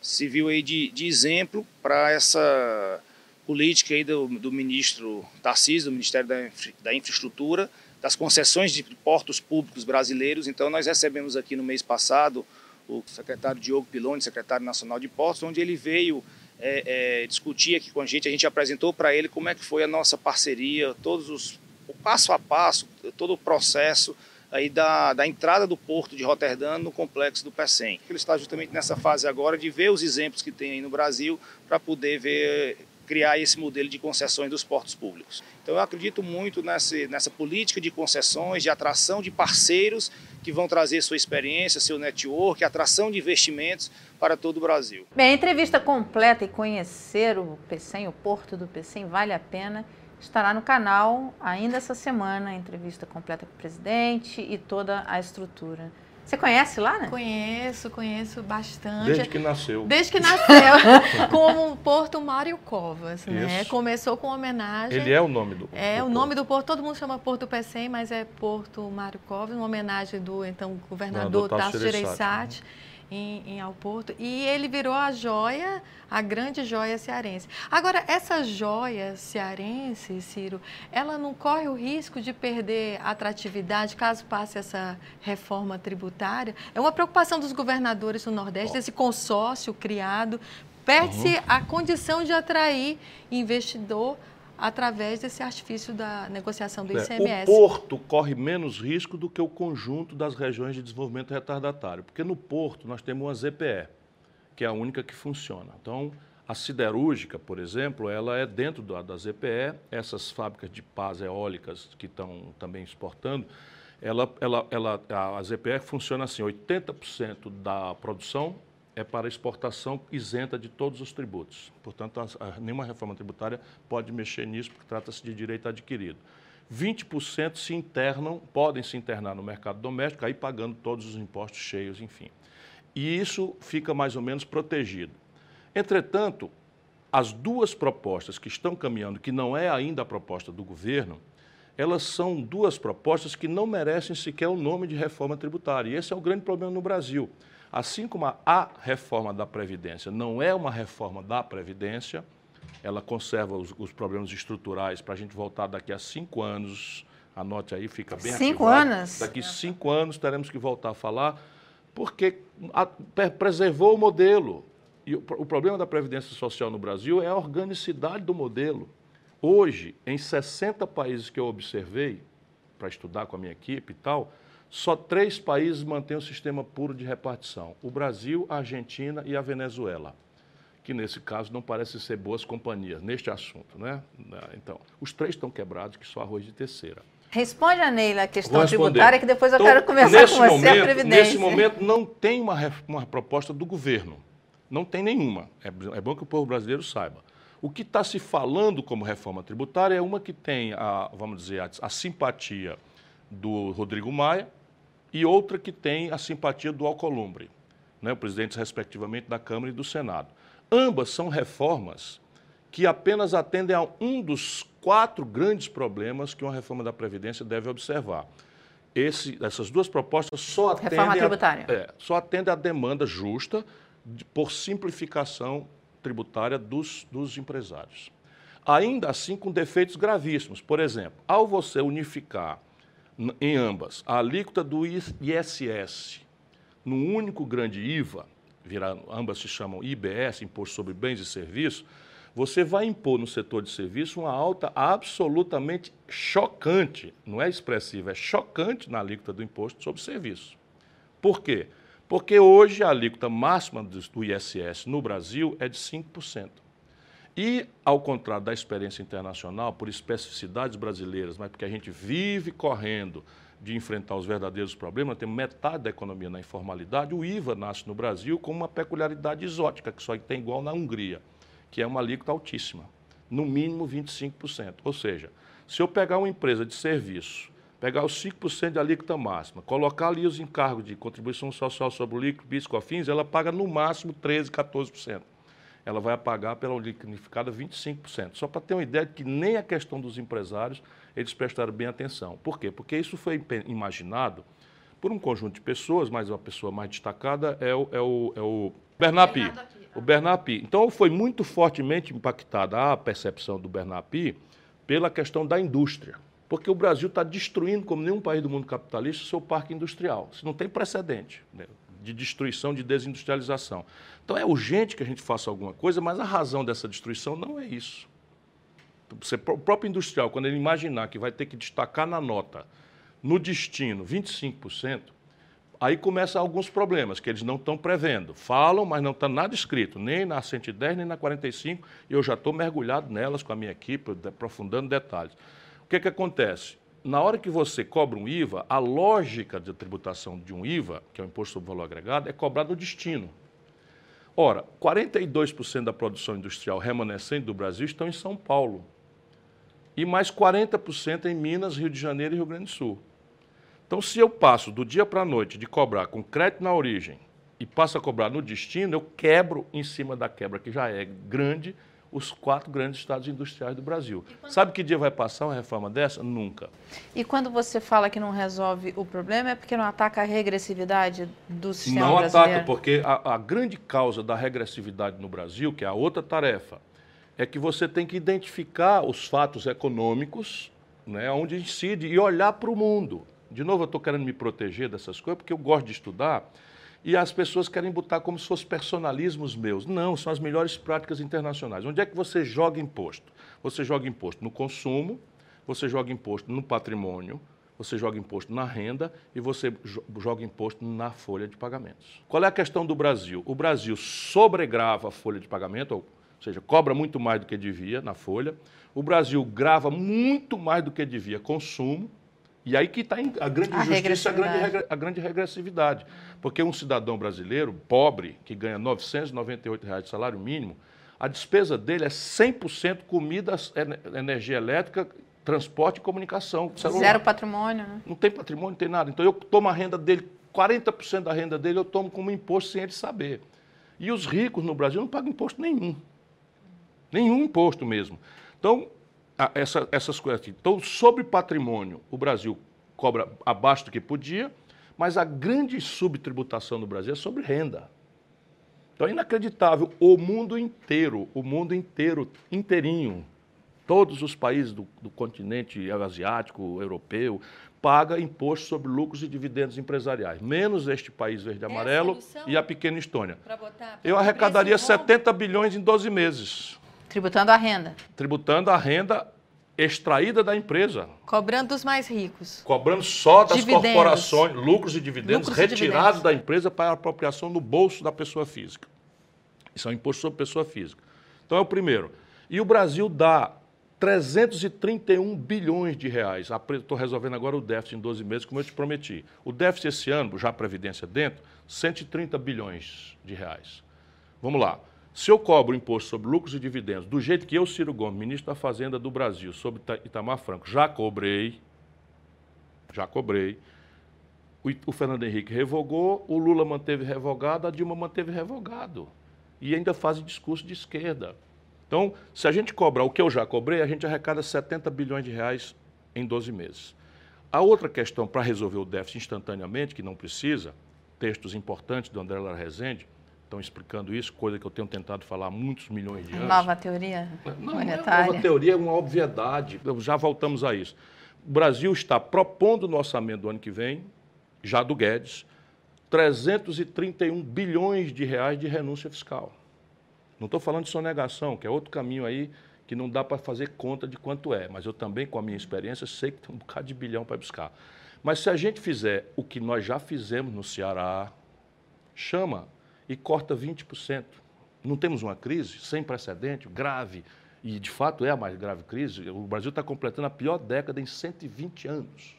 se viu aí de, de exemplo para essa política aí do, do ministro Tarcísio, do Ministério da, da Infraestrutura, das concessões de portos públicos brasileiros. Então, nós recebemos aqui no mês passado o secretário Diogo Piloni, secretário nacional de portos, onde ele veio é, é, discutir aqui com a gente. A gente apresentou para ele como é que foi a nossa parceria, todos os o passo a passo, todo o processo aí da, da entrada do porto de Roterdã no complexo do PECEM. Ele está justamente nessa fase agora de ver os exemplos que tem aí no Brasil para poder ver criar esse modelo de concessões dos portos públicos. Então eu acredito muito nessa, nessa política de concessões, de atração de parceiros que vão trazer sua experiência, seu network, atração de investimentos para todo o Brasil. Bem, a entrevista completa e conhecer o PECEM, o Porto do PECEM, vale a pena. Estará no canal ainda essa semana, a entrevista completa com o presidente e toda a estrutura. Você conhece lá, né? Conheço, conheço bastante. Desde que nasceu. Desde que nasceu, como Porto Mário Covas, né? Isso. Começou com homenagem. Ele é o nome do É, do o nome do porto, todo mundo chama Porto Pecém, mas é Porto Mário Covas, uma homenagem do então governador Tasso Gereissati. Né? Em, em Alporto e ele virou a joia, a grande joia cearense. Agora, essa joia cearense, Ciro, ela não corre o risco de perder atratividade caso passe essa reforma tributária? É uma preocupação dos governadores do Nordeste, desse consórcio criado. Perde-se uhum. a condição de atrair investidor através desse artifício da negociação do ICMS. É, o porto corre menos risco do que o conjunto das regiões de desenvolvimento retardatário, porque no porto nós temos uma ZPE, que é a única que funciona. Então, a siderúrgica, por exemplo, ela é dentro da, da ZPE, essas fábricas de pás eólicas que estão também exportando, ela, ela, ela, a ZPE funciona assim, 80% da produção é para exportação isenta de todos os tributos. Portanto, a, a, nenhuma reforma tributária pode mexer nisso, porque trata-se de direito adquirido. 20% se internam, podem se internar no mercado doméstico, aí pagando todos os impostos cheios, enfim. E isso fica mais ou menos protegido. Entretanto, as duas propostas que estão caminhando, que não é ainda a proposta do governo, elas são duas propostas que não merecem sequer o nome de reforma tributária. E esse é o grande problema no Brasil. Assim como a reforma da Previdência não é uma reforma da Previdência, ela conserva os, os problemas estruturais para a gente voltar daqui a cinco anos. Anote aí, fica bem Cinco ativado. anos? Daqui cinco anos teremos que voltar a falar, porque a, preservou o modelo. E o, o problema da Previdência Social no Brasil é a organicidade do modelo. Hoje, em 60 países que eu observei, para estudar com a minha equipe e tal, só três países mantêm o sistema puro de repartição: o Brasil, a Argentina e a Venezuela que nesse caso não parecem ser boas companhias neste assunto, né? Então, os três estão quebrados, que só arroz de terceira. Responde a Neila a questão tributária, que depois eu então, quero começar com você momento, a Previdência. Nesse momento, não tem uma, uma proposta do governo. Não tem nenhuma. É, é bom que o povo brasileiro saiba. O que está se falando como reforma tributária é uma que tem, a, vamos dizer, a, a simpatia do Rodrigo Maia e outra que tem a simpatia do Alcolumbre, né, presidentes, respectivamente, da Câmara e do Senado. Ambas são reformas que apenas atendem a um dos quatro grandes problemas que uma reforma da Previdência deve observar. Esse, essas duas propostas só atendem, reforma tributária. A, é, só atendem a demanda justa de, por simplificação tributária dos, dos empresários. Ainda assim, com defeitos gravíssimos. Por exemplo, ao você unificar em ambas a alíquota do ISS num único grande IVA, ambas se chamam IBS, Imposto sobre Bens e Serviços, você vai impor no setor de serviço uma alta absolutamente chocante, não é expressiva, é chocante na alíquota do imposto sobre serviço. Por quê? Porque hoje a alíquota máxima do ISS no Brasil é de 5%. E, ao contrário da experiência internacional, por especificidades brasileiras, mas porque a gente vive correndo de enfrentar os verdadeiros problemas, temos metade da economia na informalidade. O IVA nasce no Brasil com uma peculiaridade exótica, que só tem igual na Hungria, que é uma alíquota altíssima, no mínimo 25%. Ou seja, se eu pegar uma empresa de serviço, pegar os 5% de alíquota máxima, colocar ali os encargos de contribuição social sobre o líquido, bis, cofins, ela paga no máximo 13%, 14% ela vai pagar pela liquidificada 25%. Só para ter uma ideia de que nem a questão dos empresários eles prestaram bem atenção. Por quê? Porque isso foi imaginado por um conjunto de pessoas, mas uma pessoa mais destacada é o, é o, é o Bernapi. Tá? O Bernapi. Então, foi muito fortemente impactada a percepção do Bernapi pela questão da indústria. Porque o Brasil está destruindo, como nenhum país do mundo capitalista, o seu parque industrial. Isso não tem precedente né, de destruição, de desindustrialização. Então, é urgente que a gente faça alguma coisa, mas a razão dessa destruição não é isso. Você, o próprio industrial, quando ele imaginar que vai ter que destacar na nota, no destino, 25%, aí começam alguns problemas que eles não estão prevendo. Falam, mas não está nada escrito, nem na 110, nem na 45, e eu já estou mergulhado nelas com a minha equipe, aprofundando detalhes. O que, que acontece? Na hora que você cobra um IVA, a lógica de tributação de um IVA, que é o Imposto sobre Valor Agregado, é cobrar no destino. Ora, 42% da produção industrial remanescente do Brasil estão em São Paulo e mais 40% em Minas, Rio de Janeiro e Rio Grande do Sul. Então, se eu passo do dia para a noite de cobrar com crédito na origem e passo a cobrar no destino, eu quebro em cima da quebra, que já é grande, os quatro grandes estados industriais do Brasil. Quando... Sabe que dia vai passar uma reforma dessa? Nunca. E quando você fala que não resolve o problema, é porque não ataca a regressividade do sistema não brasileiro? Não ataca, porque a, a grande causa da regressividade no Brasil, que é a outra tarefa, é que você tem que identificar os fatos econômicos, né, onde incide, e olhar para o mundo. De novo, eu estou querendo me proteger dessas coisas, porque eu gosto de estudar, e as pessoas querem botar como se fossem personalismos meus. Não, são as melhores práticas internacionais. Onde é que você joga imposto? Você joga imposto no consumo, você joga imposto no patrimônio, você joga imposto na renda e você joga imposto na folha de pagamentos. Qual é a questão do Brasil? O Brasil sobregrava a folha de pagamento, ou seja, cobra muito mais do que devia na folha. O Brasil grava muito mais do que devia consumo. E aí que está a grande A injustiça, a grande, a grande regressividade. Porque um cidadão brasileiro, pobre, que ganha 998 reais de salário mínimo, a despesa dele é 100% comida, ene- energia elétrica, transporte e comunicação. celular. Zero patrimônio, né? Não tem patrimônio, não tem nada. Então eu tomo a renda dele, 40% da renda dele eu tomo como imposto sem ele saber. E os ricos no Brasil não pagam imposto nenhum. Nenhum imposto mesmo. Então, essa- essas coisas aqui. Então, sobre patrimônio, o Brasil cobra abaixo do que podia, mas a grande subtributação no Brasil é sobre renda. Então é inacreditável. O mundo inteiro, o mundo inteiro, inteirinho, todos os países do, do continente asiático, europeu, paga imposto sobre lucros e dividendos empresariais, menos este país verde e amarelo e a pequena Estônia. Botar- Eu arrecadaria cobrir esse rombo? 70 bilhões em 12 meses, Tributando a renda. tributando a renda extraída da empresa, Cobrando dos mais ricos. cobrando só das Dividendos. corporações, lucros e dividendos Lucros e retirados dividendos. da empresa para apropriação no bolso da pessoa física. Isso é um imposto sobre pessoa física. Então é o primeiro. E o Brasil dá 331 bilhões de reais. Estou resolvendo agora o déficit em 12 meses, como eu te prometi. O déficit esse ano, já a Previdência dentro, 130 bilhões de reais. Vamos lá. Se eu cobro imposto sobre lucros e dividendos, do jeito que eu, Ciro Gomes, ministro da Fazenda do Brasil, sobre Ita- Itamar Franco, já cobrei, já cobrei, o, Fernando Henrique revogou, o Lula manteve revogado, a Dilma manteve revogado. E ainda fazem discurso de esquerda. Então, se a gente cobrar o que eu já cobrei, a gente arrecada 70 bilhões de reais em 12 meses. A outra questão para resolver o déficit instantaneamente, que não precisa, textos importantes do André Lara Rezende estão explicando isso, coisa que eu tenho tentado falar há muitos milhões de anos. Nova teoria Não, não é monetária. nova teoria, é uma obviedade. Já voltamos a isso. O Brasil está propondo no orçamento do ano que vem, já do Guedes, 331 bilhões de reais de renúncia fiscal. Não estou falando de sonegação, que é outro caminho aí que não dá para fazer conta de quanto é, mas eu também, com a minha experiência, sei que tem um bocado de bilhão para buscar. Mas se a gente fizer o que nós já fizemos no Ceará, chama e corta 20%. Não temos uma crise sem precedente, grave, e de fato é a mais grave crise. O Brasil está completando a pior década em 120 anos.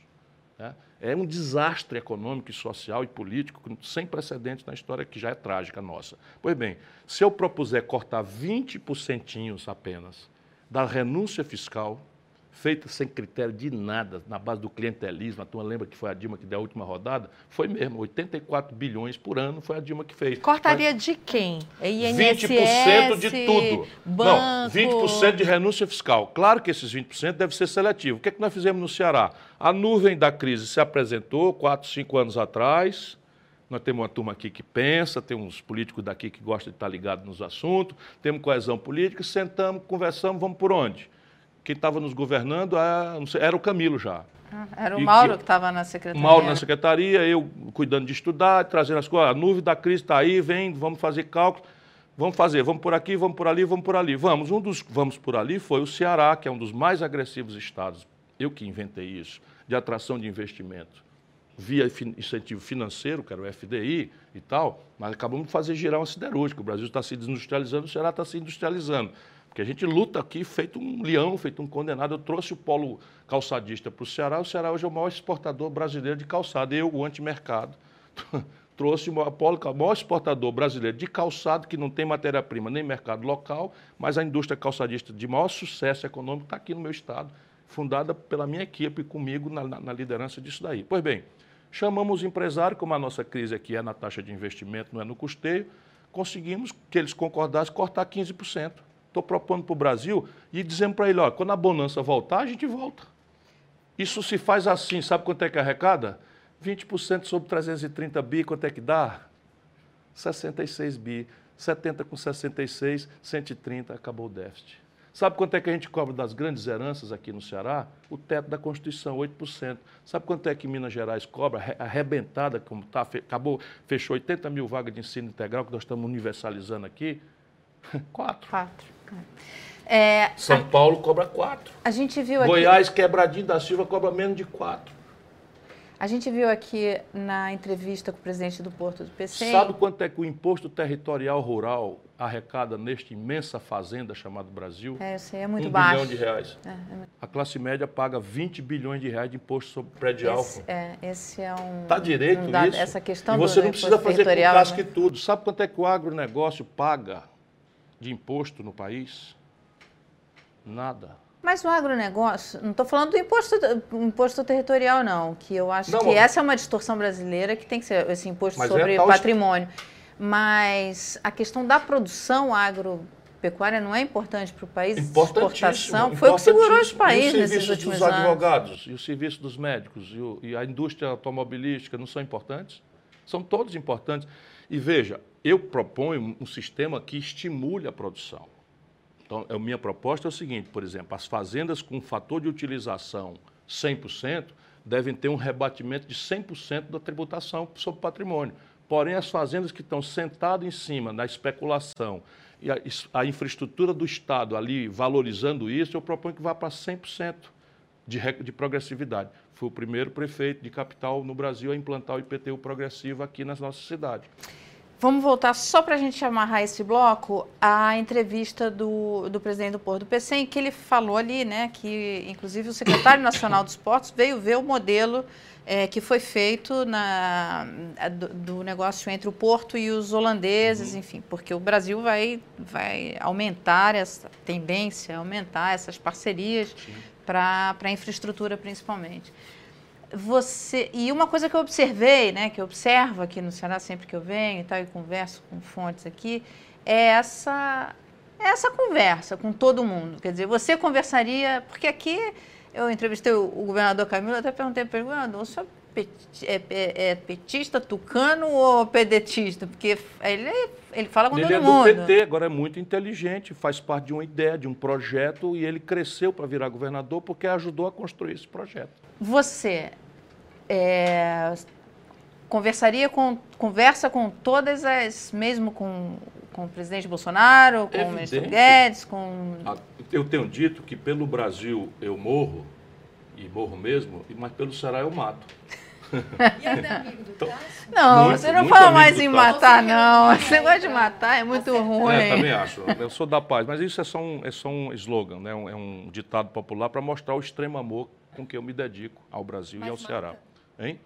né? É um desastre econômico social e político sem precedentes na história que já é trágica nossa. Pois bem, se eu propuser cortar 20% apenas da renúncia fiscal, feita sem critério de nada, na base do clientelismo, a turma lembra que foi a Dilma que deu a última rodada? Foi mesmo, 84 bilhões por ano foi a Dilma que fez. Cortaria de quem? É INSS, 20% de tudo. Banco. Não, 20% de renúncia fiscal. Claro que esses 20% deve ser seletivo. O que, é que nós fizemos no Ceará? A nuvem da crise se apresentou 4, 5 anos atrás. Nós temos uma turma aqui que pensa, tem uns políticos daqui que gostam de estar ligado nos assuntos, temos coesão política, sentamos, conversamos, vamos por onde? Quem estava nos governando ah, não sei, era o Camilo já. Ah, Era o E Mauro que- estava na secretaria. Mauro na secretaria, eu cuidando de estudar, trazendo as coisas. A nuvem da crise está aí, vem, vamos fazer cálculo. Vamos fazer, vamos por aqui, vamos por ali, vamos por ali. Vamos. Um dos vamos por ali foi o Ceará, que é um dos mais agressivos estados. Eu que inventei isso, de atração de investimento. Via incentivo financeiro, que era o FDI e tal, mas acabamos de fazer girar uma siderúrgica. O Brasil está se desindustrializando, o Ceará está se industrializando. Porque a gente luta aqui feito um leão, feito um condenado. Eu trouxe o polo calçadista para o Ceará. O Ceará hoje é o maior exportador brasileiro de calçado. Eu, o antimercado, trouxe o maior, polo- o maior exportador brasileiro de calçado, que não tem matéria-prima nem mercado local, mas a indústria calçadista de maior sucesso econômico está aqui no meu estado, fundada pela minha equipe, comigo na, na- liderança disso daí. Pois bem, chamamos os empresários, como a nossa crise aqui é na taxa de investimento, não é no custeio, conseguimos que eles concordassem cortar 15%. Estou propondo para o Brasil e dizendo para ele, ó, quando a bonança voltar, a gente volta. Isso se faz assim, sabe quanto é que arrecada? 20% sobre 330 bi, quanto é que dá? 66 bi. 70 com 66, 130, acabou o déficit. Sabe quanto é que a gente cobra das grandes heranças aqui no Ceará? O teto da Constituição, 8%. Sabe quanto é que Minas Gerais cobra? Arre- Arrebentada, como tá, acabou, fechou 80 mil vagas de ensino integral, que nós estamos universalizando aqui. Quatro. Quatro. É, São Paulo cobra quatro. a gente viu aqui. Goiás, Quebradinho da Silva, cobra menos de quatro. A gente viu aqui na entrevista com o presidente do Porto do PC. Sabe quanto é que o imposto territorial rural arrecada nesta imensa fazenda chamada Brasil? É, isso aí é muito um baixo. bilhão de reais. É, é... A classe média paga 20 bilhões de reais de imposto sobre predial. Esse, é, esse é um. Tá direito um dado, isso? Essa questão e você do não precisa fazer com né? casca e tudo. Sabe quanto é que o agronegócio paga de imposto no país? Nada. Mas o agronegócio, não estou falando do imposto, imposto territorial, não, que eu acho Não, que essa é uma distorção brasileira que tem que ser esse imposto é sobre tal- patrimônio. Mas a questão da produção agropecuária não é importante para o país? Exportação foi o que segurou os nesses serviços últimos dos anos. advogados, e o serviço dos médicos, e, o- e a indústria automobilística não são importantes? São todos importantes. E veja, eu proponho um sistema que estimule a produção. Então, a minha proposta é o seguinte, por exemplo, as fazendas com fator de utilização 100% devem ter um rebatimento de 100% da tributação sobre patrimônio. Porém, as fazendas que estão sentadas em cima da especulação e a, a infraestrutura do Estado ali valorizando isso, eu proponho que vá para 100% de, de progressividade. Fui o primeiro prefeito de capital no Brasil a implantar o IPTU progressivo aqui nas nossas cidades. Vamos voltar só para a gente amarrar esse bloco à entrevista do, do presidente do Porto do PC, em que ele falou ali, né, que inclusive o secretário nacional dos portos veio ver o modelo eh, que foi feito na, do, do negócio entre o Porto e os holandeses, enfim, porque o Brasil vai, vai aumentar essa tendência, aumentar essas parcerias para a infraestrutura principalmente. Você e uma coisa que eu observei, né, que eu observo aqui no Ceará sempre que eu venho e tal e converso com fontes aqui, é essa é essa conversa com todo mundo. Quer dizer, você conversaria, porque aqui eu entrevistei o, governador Camilo, até perguntei para ele, governador, o senhor é, é- é petista, tucano ou pedetista? Porque ele, ele fala com Ele todo é do mundo. PT, agora é muito inteligente, faz parte de uma ideia, de um projeto, e ele cresceu para virar governador porque ajudou a construir esse projeto. Você é, conversaria com conversa com todas as, mesmo com, com o presidente Bolsonaro, com o ministro Evidente. Guedes, com Eu tenho dito que pelo Brasil eu morro, e morro mesmo, e- mas pelo Ceará eu mato. E ainda é amigo do Então, Cássio? não, Muito, você não fala mais em matar, não. Esse negócio de matar é muito ruim. É, também acho. Eu sou da paz, mas isso é só um, é só um slogan, né? É um ditado popular para mostrar o extremo amor com que eu me dedico ao Brasil e ao Mas Ceará. mata. Hein?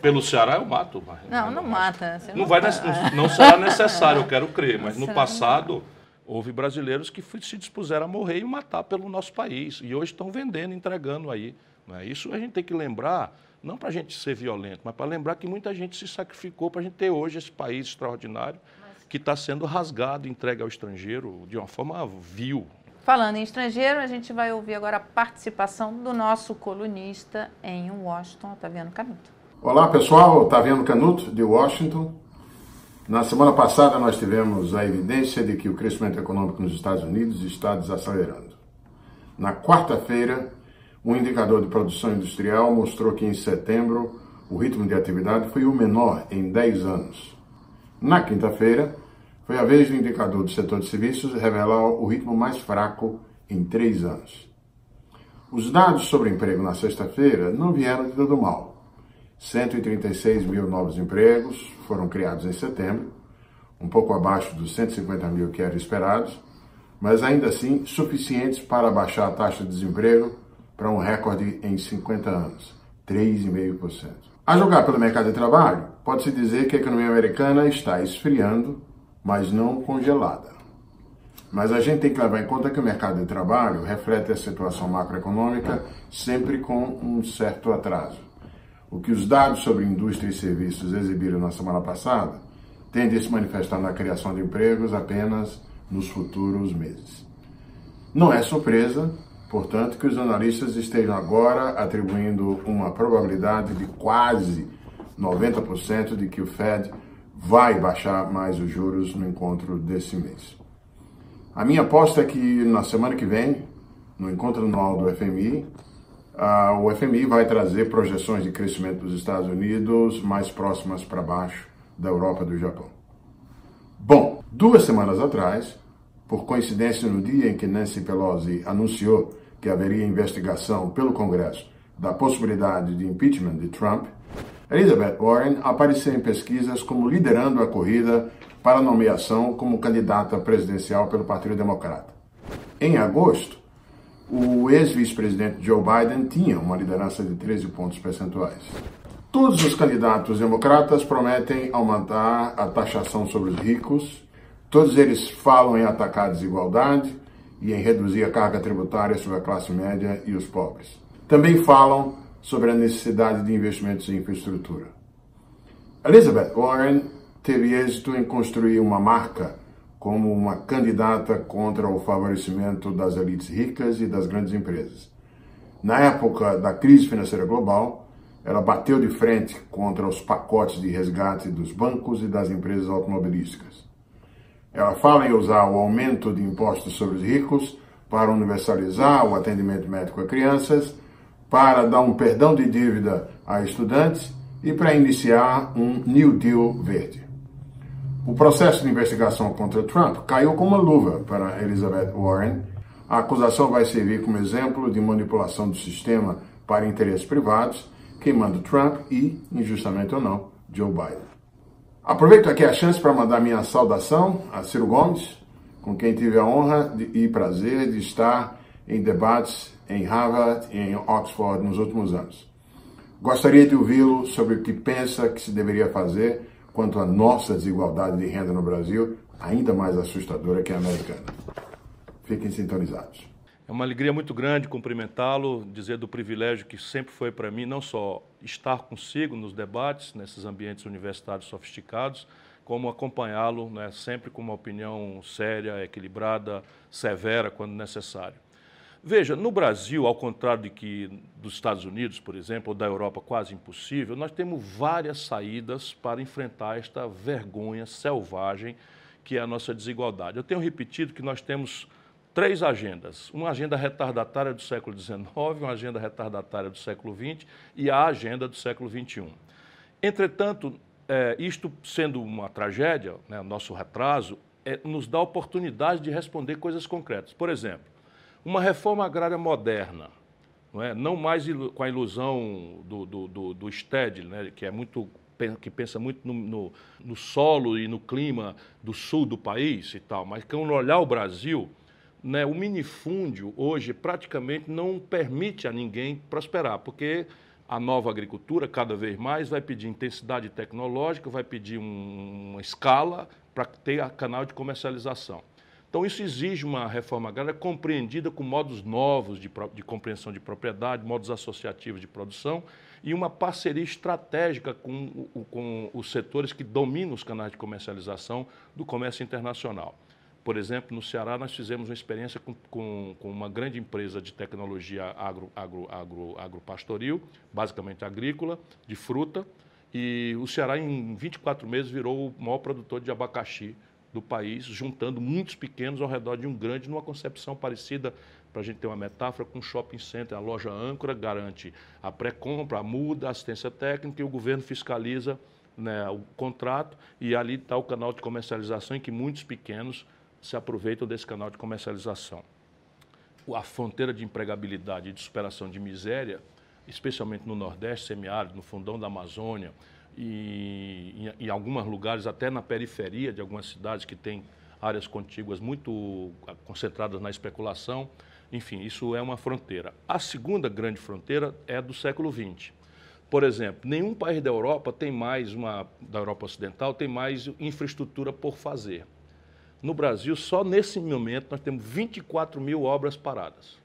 Pelo Ceará eu mato. mas- Não, não mata. você Não, vai, mata. não será necessário, eu quero crer, mas no passado houve brasileiros que se dispuseram a morrer e matar pelo nosso país. E hoje estão vendendo, entregando aí. né? Isso a gente tem que lembrar, não para a gente ser violento, mas para lembrar que muita gente se sacrificou para a gente ter hoje esse país extraordinário que está sendo rasgado, entregue ao estrangeiro de uma forma vil. Falando em estrangeiro, a gente vai ouvir agora a participação do nosso colunista em Washington, Otaviano Canuto. Olá pessoal, Otaviano Canuto, de Washington. Na semana passada nós tivemos a evidência de que o crescimento econômico nos Estados Unidos está desacelerando. Na quarta-feira, um indicador de produção industrial mostrou que em setembro o ritmo de atividade foi o menor em 10 anos. Na quinta-feira, foi a vez do indicador do setor de serviços revelar o ritmo mais fraco em 3 anos. Os dados sobre emprego na sexta-feira não vieram de todo mal. 136 mil novos empregos foram criados em setembro, um pouco abaixo dos 150 mil que eram esperados, mas ainda assim suficientes para baixar a taxa de desemprego para um recorde em 50 anos, 3,5%. A julgar pelo mercado de trabalho, pode-se dizer que a economia americana está esfriando, mas não congelada. Mas a gente tem que levar em conta que o mercado de trabalho reflete a situação macroeconômica sempre com um certo atraso. O que os dados sobre indústria e serviços exibiram na semana passada tende a se manifestar na criação de empregos apenas nos futuros meses. Não é surpresa, portanto, que os analistas estejam agora atribuindo uma probabilidade de quase 90% de que o Fed vai baixar mais os juros no encontro desse mês. A minha aposta é que na semana que vem, no encontro anual do FMI, o FMI vai trazer projeções de crescimento dos Estados Unidos mais próximas para baixo da Europa e do Japão. Bom, duas semanas atrás, por coincidência no dia em que Nancy Pelosi anunciou que haveria investigação pelo Congresso da possibilidade de impeachment de Trump, Elizabeth Warren apareceu em pesquisas como liderando a corrida para nomeação como candidata presidencial pelo Partido Democrata. Em agosto, o ex-vice-presidente Joe Biden tinha uma liderança de 13 pontos percentuais. Todos os candidatos democratas prometem aumentar a taxação sobre os ricos, todos eles falam em atacar a desigualdade e em reduzir a carga tributária sobre a classe média e os pobres. Também falam sobre a necessidade de investimentos em infraestrutura. Elizabeth Warren teve êxito em construir uma marca como uma candidata contra o favorecimento das elites ricas e das grandes empresas. Na época da crise financeira global, ela bateu de frente contra os pacotes de resgate dos bancos e das empresas automobilísticas. Ela fala em usar o aumento de impostos sobre os ricos para universalizar o atendimento médico a crianças, para dar um perdão de dívida a estudantes e para iniciar um New Deal verde. O processo de investigação contra Trump caiu como uma luva para Elizabeth Warren. A acusação vai servir como exemplo de manipulação do sistema para interesses privados, queimando Trump e, injustamente ou não, Joe Biden. Aproveito aqui a chance para mandar minha saudação a Ciro Gomes, com quem tive a honra e prazer de estar em debates em Harvard e em Oxford nos últimos anos. Gostaria de ouvi-lo sobre o que pensa que se deveria fazer quanto à nossa desigualdade de renda no Brasil, ainda mais assustadora que a americana. Fiquem sintonizados. É uma alegria muito grande cumprimentá-lo, dizer do privilégio que sempre foi para mim, não só estar consigo nos debates, nesses ambientes universitários sofisticados, como acompanhá-lo né, sempre com uma opinião séria, equilibrada, severa, quando necessário. Veja, no Brasil, ao contrário de que dos Estados Unidos, por exemplo, ou da Europa quase impossível, nós temos várias saídas para enfrentar esta vergonha selvagem que é a nossa desigualdade. Eu tenho repetido que nós temos três agendas: uma agenda retardatária do século XIX, uma agenda retardatária do século XX e a agenda do século XXI. Entretanto, é, isto sendo uma tragédia, né, nosso retraso, é, nos dá oportunidade de responder coisas concretas. Por exemplo, uma reforma agrária moderna, não, é? não mais com a ilusão do, do, do, do Stedley, né? que é muito que pensa muito no, no, no, solo e no clima do sul do país e tal, mas quando olhar o Brasil, né, o minifúndio hoje praticamente não permite a ninguém prosperar, porque a nova agricultura cada vez mais vai pedir intensidade tecnológica, vai pedir um, uma escala para ter a canal de comercialização. Então, isso exige uma reforma agrária compreendida com modos novos de, de, compreensão de propriedade, modos associativos de produção e uma parceria estratégica com, com os setores que dominam os canais de comercialização do comércio internacional. Por exemplo, no Ceará, nós fizemos uma experiência com, com, com uma grande empresa de tecnologia agro, agro, agro, agropastoril, basicamente agrícola, de fruta, e o Ceará, em 24 meses, virou o maior produtor de abacaxi do país, juntando muitos pequenos ao redor de um grande, numa concepção parecida, para a gente ter uma metáfora, com o shopping center. A loja âncora garante a pré-compra, a muda, a assistência técnica e o governo fiscaliza né, o contrato e ali está o canal de comercialização em que muitos pequenos se aproveitam desse canal de comercialização. A fronteira de empregabilidade e de superação de miséria, especialmente no Nordeste semiárido, no fundão da Amazônia, e em, alguns lugares, até na periferia de algumas cidades que têm áreas contíguas muito concentradas na especulação. Enfim, isso é uma fronteira. A segunda grande fronteira é do século XX. Por exemplo, nenhum país da Europa tem mais uma da Europa Ocidental tem mais infraestrutura por fazer. No Brasil, só nesse momento nós temos 24 mil obras paradas.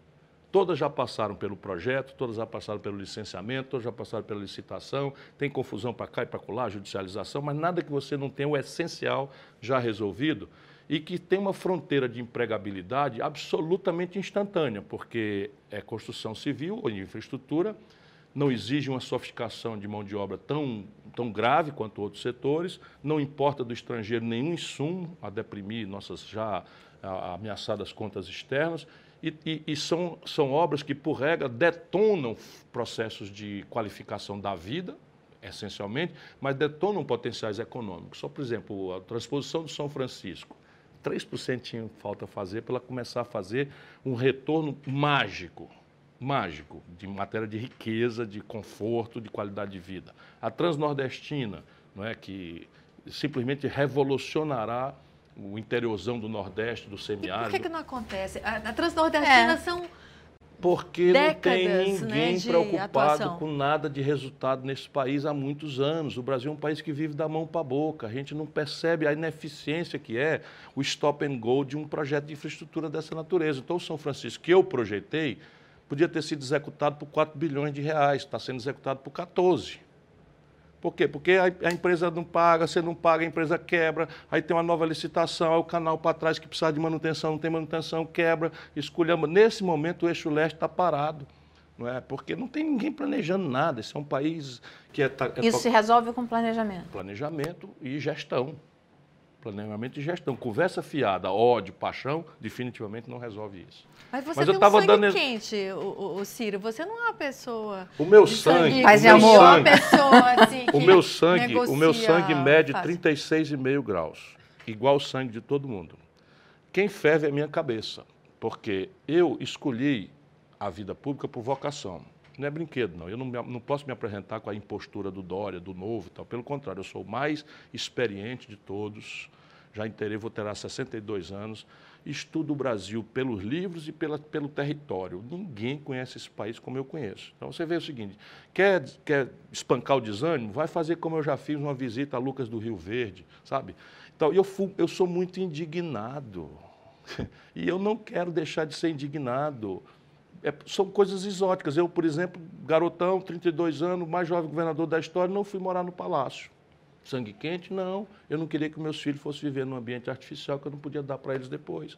Todas já passaram pelo projeto, todas já passaram pelo licenciamento, todas já passaram pela licitação, tem confusão para cá e para lá, judicialização, mas nada que você não tenha o essencial já resolvido e que tem uma fronteira de empregabilidade absolutamente instantânea, porque é construção civil ou infraestrutura, não exige uma sofisticação de mão de obra tão, tão grave quanto outros setores, não importa do estrangeiro nenhum insumo a deprimir nossas já ameaçadas contas externas, e, e, e, são, são obras que, por regra, detonam processos de qualificação da vida, essencialmente, mas detonam potenciais econômicos. Só, por exemplo, a transposição do São Francisco. 3% tinha falta fazer para ela começar a fazer um retorno mágico, mágico, de matéria de riqueza, de conforto, de qualidade de vida. A Transnordestina, não é, que simplesmente revolucionará o interiorzão do Nordeste, do semiárido. E por que, que não acontece? A, a Transnordestina é. são porque Décadas, não tem ninguém né, preocupado atuação. com nada de resultado nesse país há muitos anos. O Brasil é um país que vive da mão para a boca. A gente não percebe a ineficiência que é o stop and go de um projeto de infraestrutura dessa natureza. Então, o São Francisco, que eu projetei, podia ter sido executado por 4 bilhões de reais, está sendo executado por 14. Por quê? Porque a, a, empresa não paga, você não paga, a empresa quebra, aí tem uma nova licitação, aí o canal para trás que precisa de manutenção, não tem manutenção, quebra, escolhemos. Nesse momento o eixo leste está parado. Não é? Porque não tem ninguém planejando nada. Esse é um país que é. É Isso se resolve com planejamento. Planejamento e gestão. Planejamento e gestão. Conversa fiada, ódio, paixão, definitivamente não resolve isso. Mas você Mas tem eu tava um sangue dando... quente, o, o, Ciro. Você não é uma pessoa. O meu sangue. Mas é amor. Uma pessoa assim. o meu sangue, o meu sangue mede 36,5 graus, igual o sangue de todo mundo. Quem ferve é a minha cabeça, porque eu escolhi a vida pública por vocação. Não é brinquedo, não. Eu não, não posso me apresentar com a impostura do Dória, do Novo e tal. Pelo contrário, eu sou o mais experiente de todos. Já inteirei, vou ter 62 anos. Estudo o Brasil pelos livros e pela, pelo território. Ninguém conhece esse país como eu conheço. Então você vê o seguinte: quer, quer espancar o desânimo? Vai fazer como eu já fiz uma visita a Lucas do Rio Verde, sabe? Então eu, fui, eu sou muito indignado. e eu não quero deixar de ser indignado é, são coisas exóticas. Eu, por exemplo, garotão, 32 anos, mais jovem governador da história, não fui morar no palácio. Sangue quente, não. Eu não queria que meus filhos fossem viver num ambiente artificial que eu não podia dar para eles depois.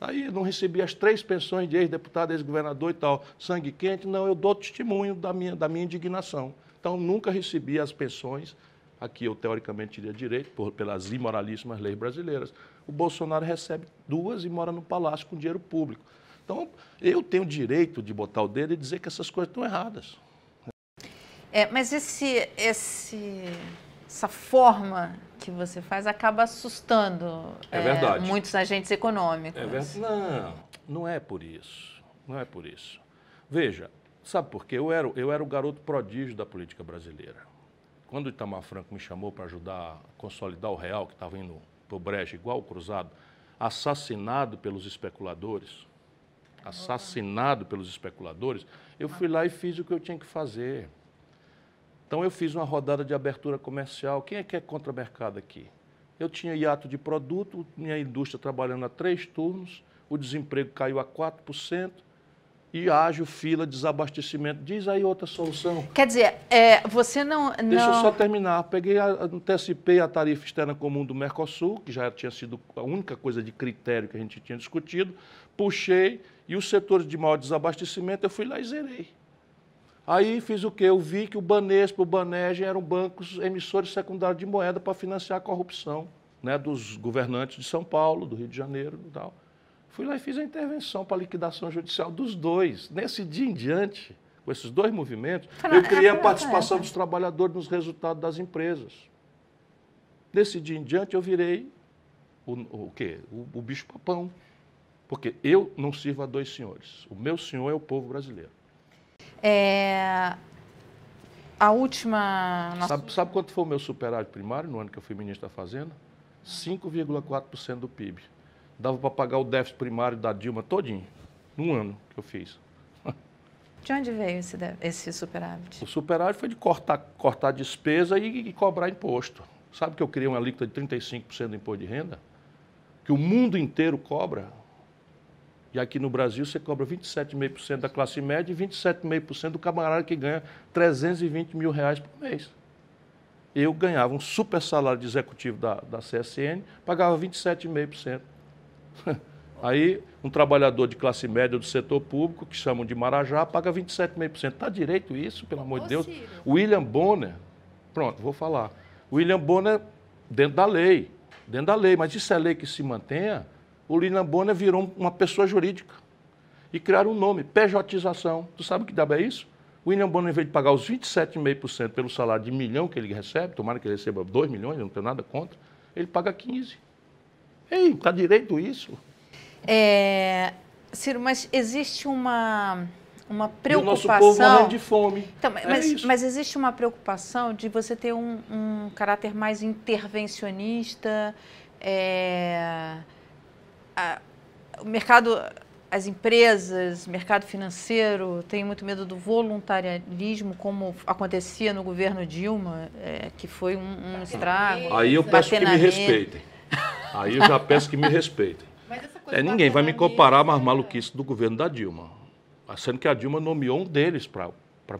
Aí não recebi as três pensões de ex-deputado, ex-governador e tal. Sangue quente, não, eu dou testemunho da minha, da minha indignação. Então, nunca recebi as pensões, aqui eu teoricamente teria direito, por, pelas imoralíssimas leis brasileiras. O Bolsonaro recebe duas e mora no palácio com dinheiro público. Então, eu tenho o direito de botar o dedo e dizer que essas coisas estão erradas. É, mas esse, esse, essa forma que você faz acaba assustando é é, muitos agentes econômicos. É verdade. Não, não é por isso. Não é por isso. Veja, sabe por quê? Eu era, eu era o garoto prodígio da política brasileira. Quando o Itamar Franco me chamou para ajudar a consolidar o real, que estava indo para o brejo, igual o cruzado, assassinado pelos especuladores, assassinado pelos especuladores, eu fui lá e fiz o que eu tinha que fazer. Então eu fiz uma rodada de abertura comercial. Quem é que é contra mercado aqui? Eu tinha hiato de produto, minha indústria trabalhando a três turnos, o desemprego caiu a 4% e ágil fila de desabastecimento. Diz aí outra solução. Quer dizer, é, você não, não... Deixa eu só terminar. Peguei, a, antecipei a tarifa externa comum do Mercosul, que já tinha sido a única coisa de critério que a gente tinha discutido, puxei e os setores de maior desabastecimento eu fui lá e zerei. Aí fiz o quê? Eu vi que o Banespa, o Banege eram bancos emissores secundários de moeda para financiar a corrupção né, dos governantes de São Paulo, do Rio de Janeiro e tal. Fui lá e fiz a intervenção para a liquidação judicial dos dois. Nesse dia em diante, com esses dois movimentos, eu criei a participação dos trabalhadores nos resultados das empresas. Nesse dia em diante, eu virei o, o quê? O, o bicho-papão. Porque eu não sirvo a dois senhores. O meu senhor é o povo brasileiro. É... A última. Sabe, sabe quanto foi o meu superávit primário no ano que eu fui ministro da Fazenda? 5,4% do PIB. Dava para pagar o déficit primário da Dilma todinho, num ano que eu fiz. De onde veio esse, esse superávit? O superávit foi de cortar, cortar despesa e, e cobrar imposto. Sabe que eu criei uma alíquota de 35% do imposto de renda? Que o mundo inteiro cobra e aqui no Brasil você cobra 27,5% da classe média e 27,5% do camarada que ganha 320 mil reais por mês. Eu ganhava um super salário de executivo da, da CSN, pagava 27,5%. Aí, um trabalhador de classe média do setor público, que chamam de Marajá, paga 27,5%. Está direito isso, pelo amor de Deus? Ciro. William Bonner, pronto, vou falar. William Bonner, dentro da lei, dentro da lei, mas isso é lei que se mantenha, o William Bonner virou uma pessoa jurídica. E criaram um nome, pejotização. Tu sabe o que dá é isso? O William Bonner, em vez de pagar os 27,5% pelo salário de milhão que ele recebe, tomara que ele receba 2 milhões, eu não tenho nada contra, ele paga 15. Ei, está direito isso? É, Ciro, mas existe uma, uma E o nosso preocupação. povo morrendo de fome. Então, É mas, isso. mas existe uma preocupação de você ter um, um caráter mais intervencionista. é, a- o mercado, as empresas, mercado financeiro tem muito medo do voluntariarismo, como acontecia no governo Dilma, é, que foi um, um estrago. Aí eu peço que me respeitem. Aí eu já peço que me respeitem. É, ninguém vai me comparar mais maluquice do governo da Dilma. Sendo que a Dilma nomeou um deles para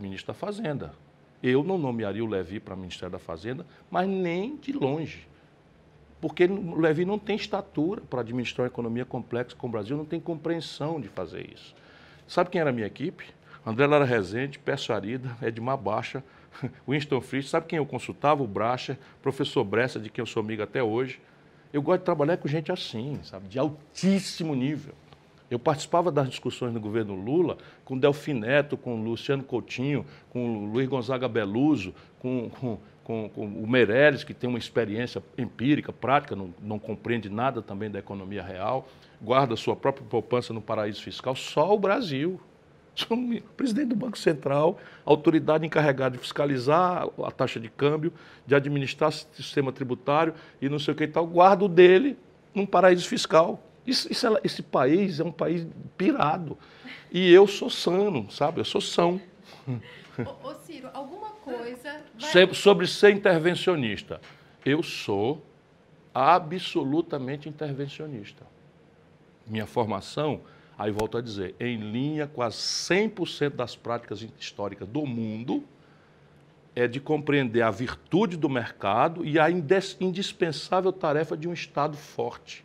ministro da Fazenda. Eu não nomearia o Levi para Ministério da Fazenda, mas nem de longe. Porque o Levi não tem estatura para administrar uma economia complexa como o Brasil, não tem compreensão de fazer isso. Sabe quem era a minha equipe? André Lara Rezende, Pécio Arida, Edmar Baixa, Winston Fritz. Sabe quem eu consultava? O Bracha, professor Bressa, de quem eu sou amigo até hoje. Eu gosto de trabalhar com gente assim, sabe, de altíssimo nível. Eu participava das discussões no governo Lula com Delfim Neto, com Luciano Coutinho, com Luiz Gonzaga Beluso, com, com, com, com o Meirelles, que tem uma experiência empírica, prática, não, não compreende nada também da economia real, guarda sua própria poupança no paraíso fiscal, só o Brasil. O presidente do Banco Central, autoridade encarregada de fiscalizar a taxa de câmbio, de administrar o sistema tributário e não sei o que e tal, guardo dele num paraíso fiscal. Isso, isso é- esse país é um país pirado. E eu sou sano, sabe? Eu sou são. Ciro, alguma coisa. vai- Sobre ser intervencionista. Eu sou absolutamente intervencionista. Minha formação, aí volto a dizer, em linha com as 100% das práticas históricas do mundo, é de compreender a virtude do mercado e a indispensável tarefa de um Estado forte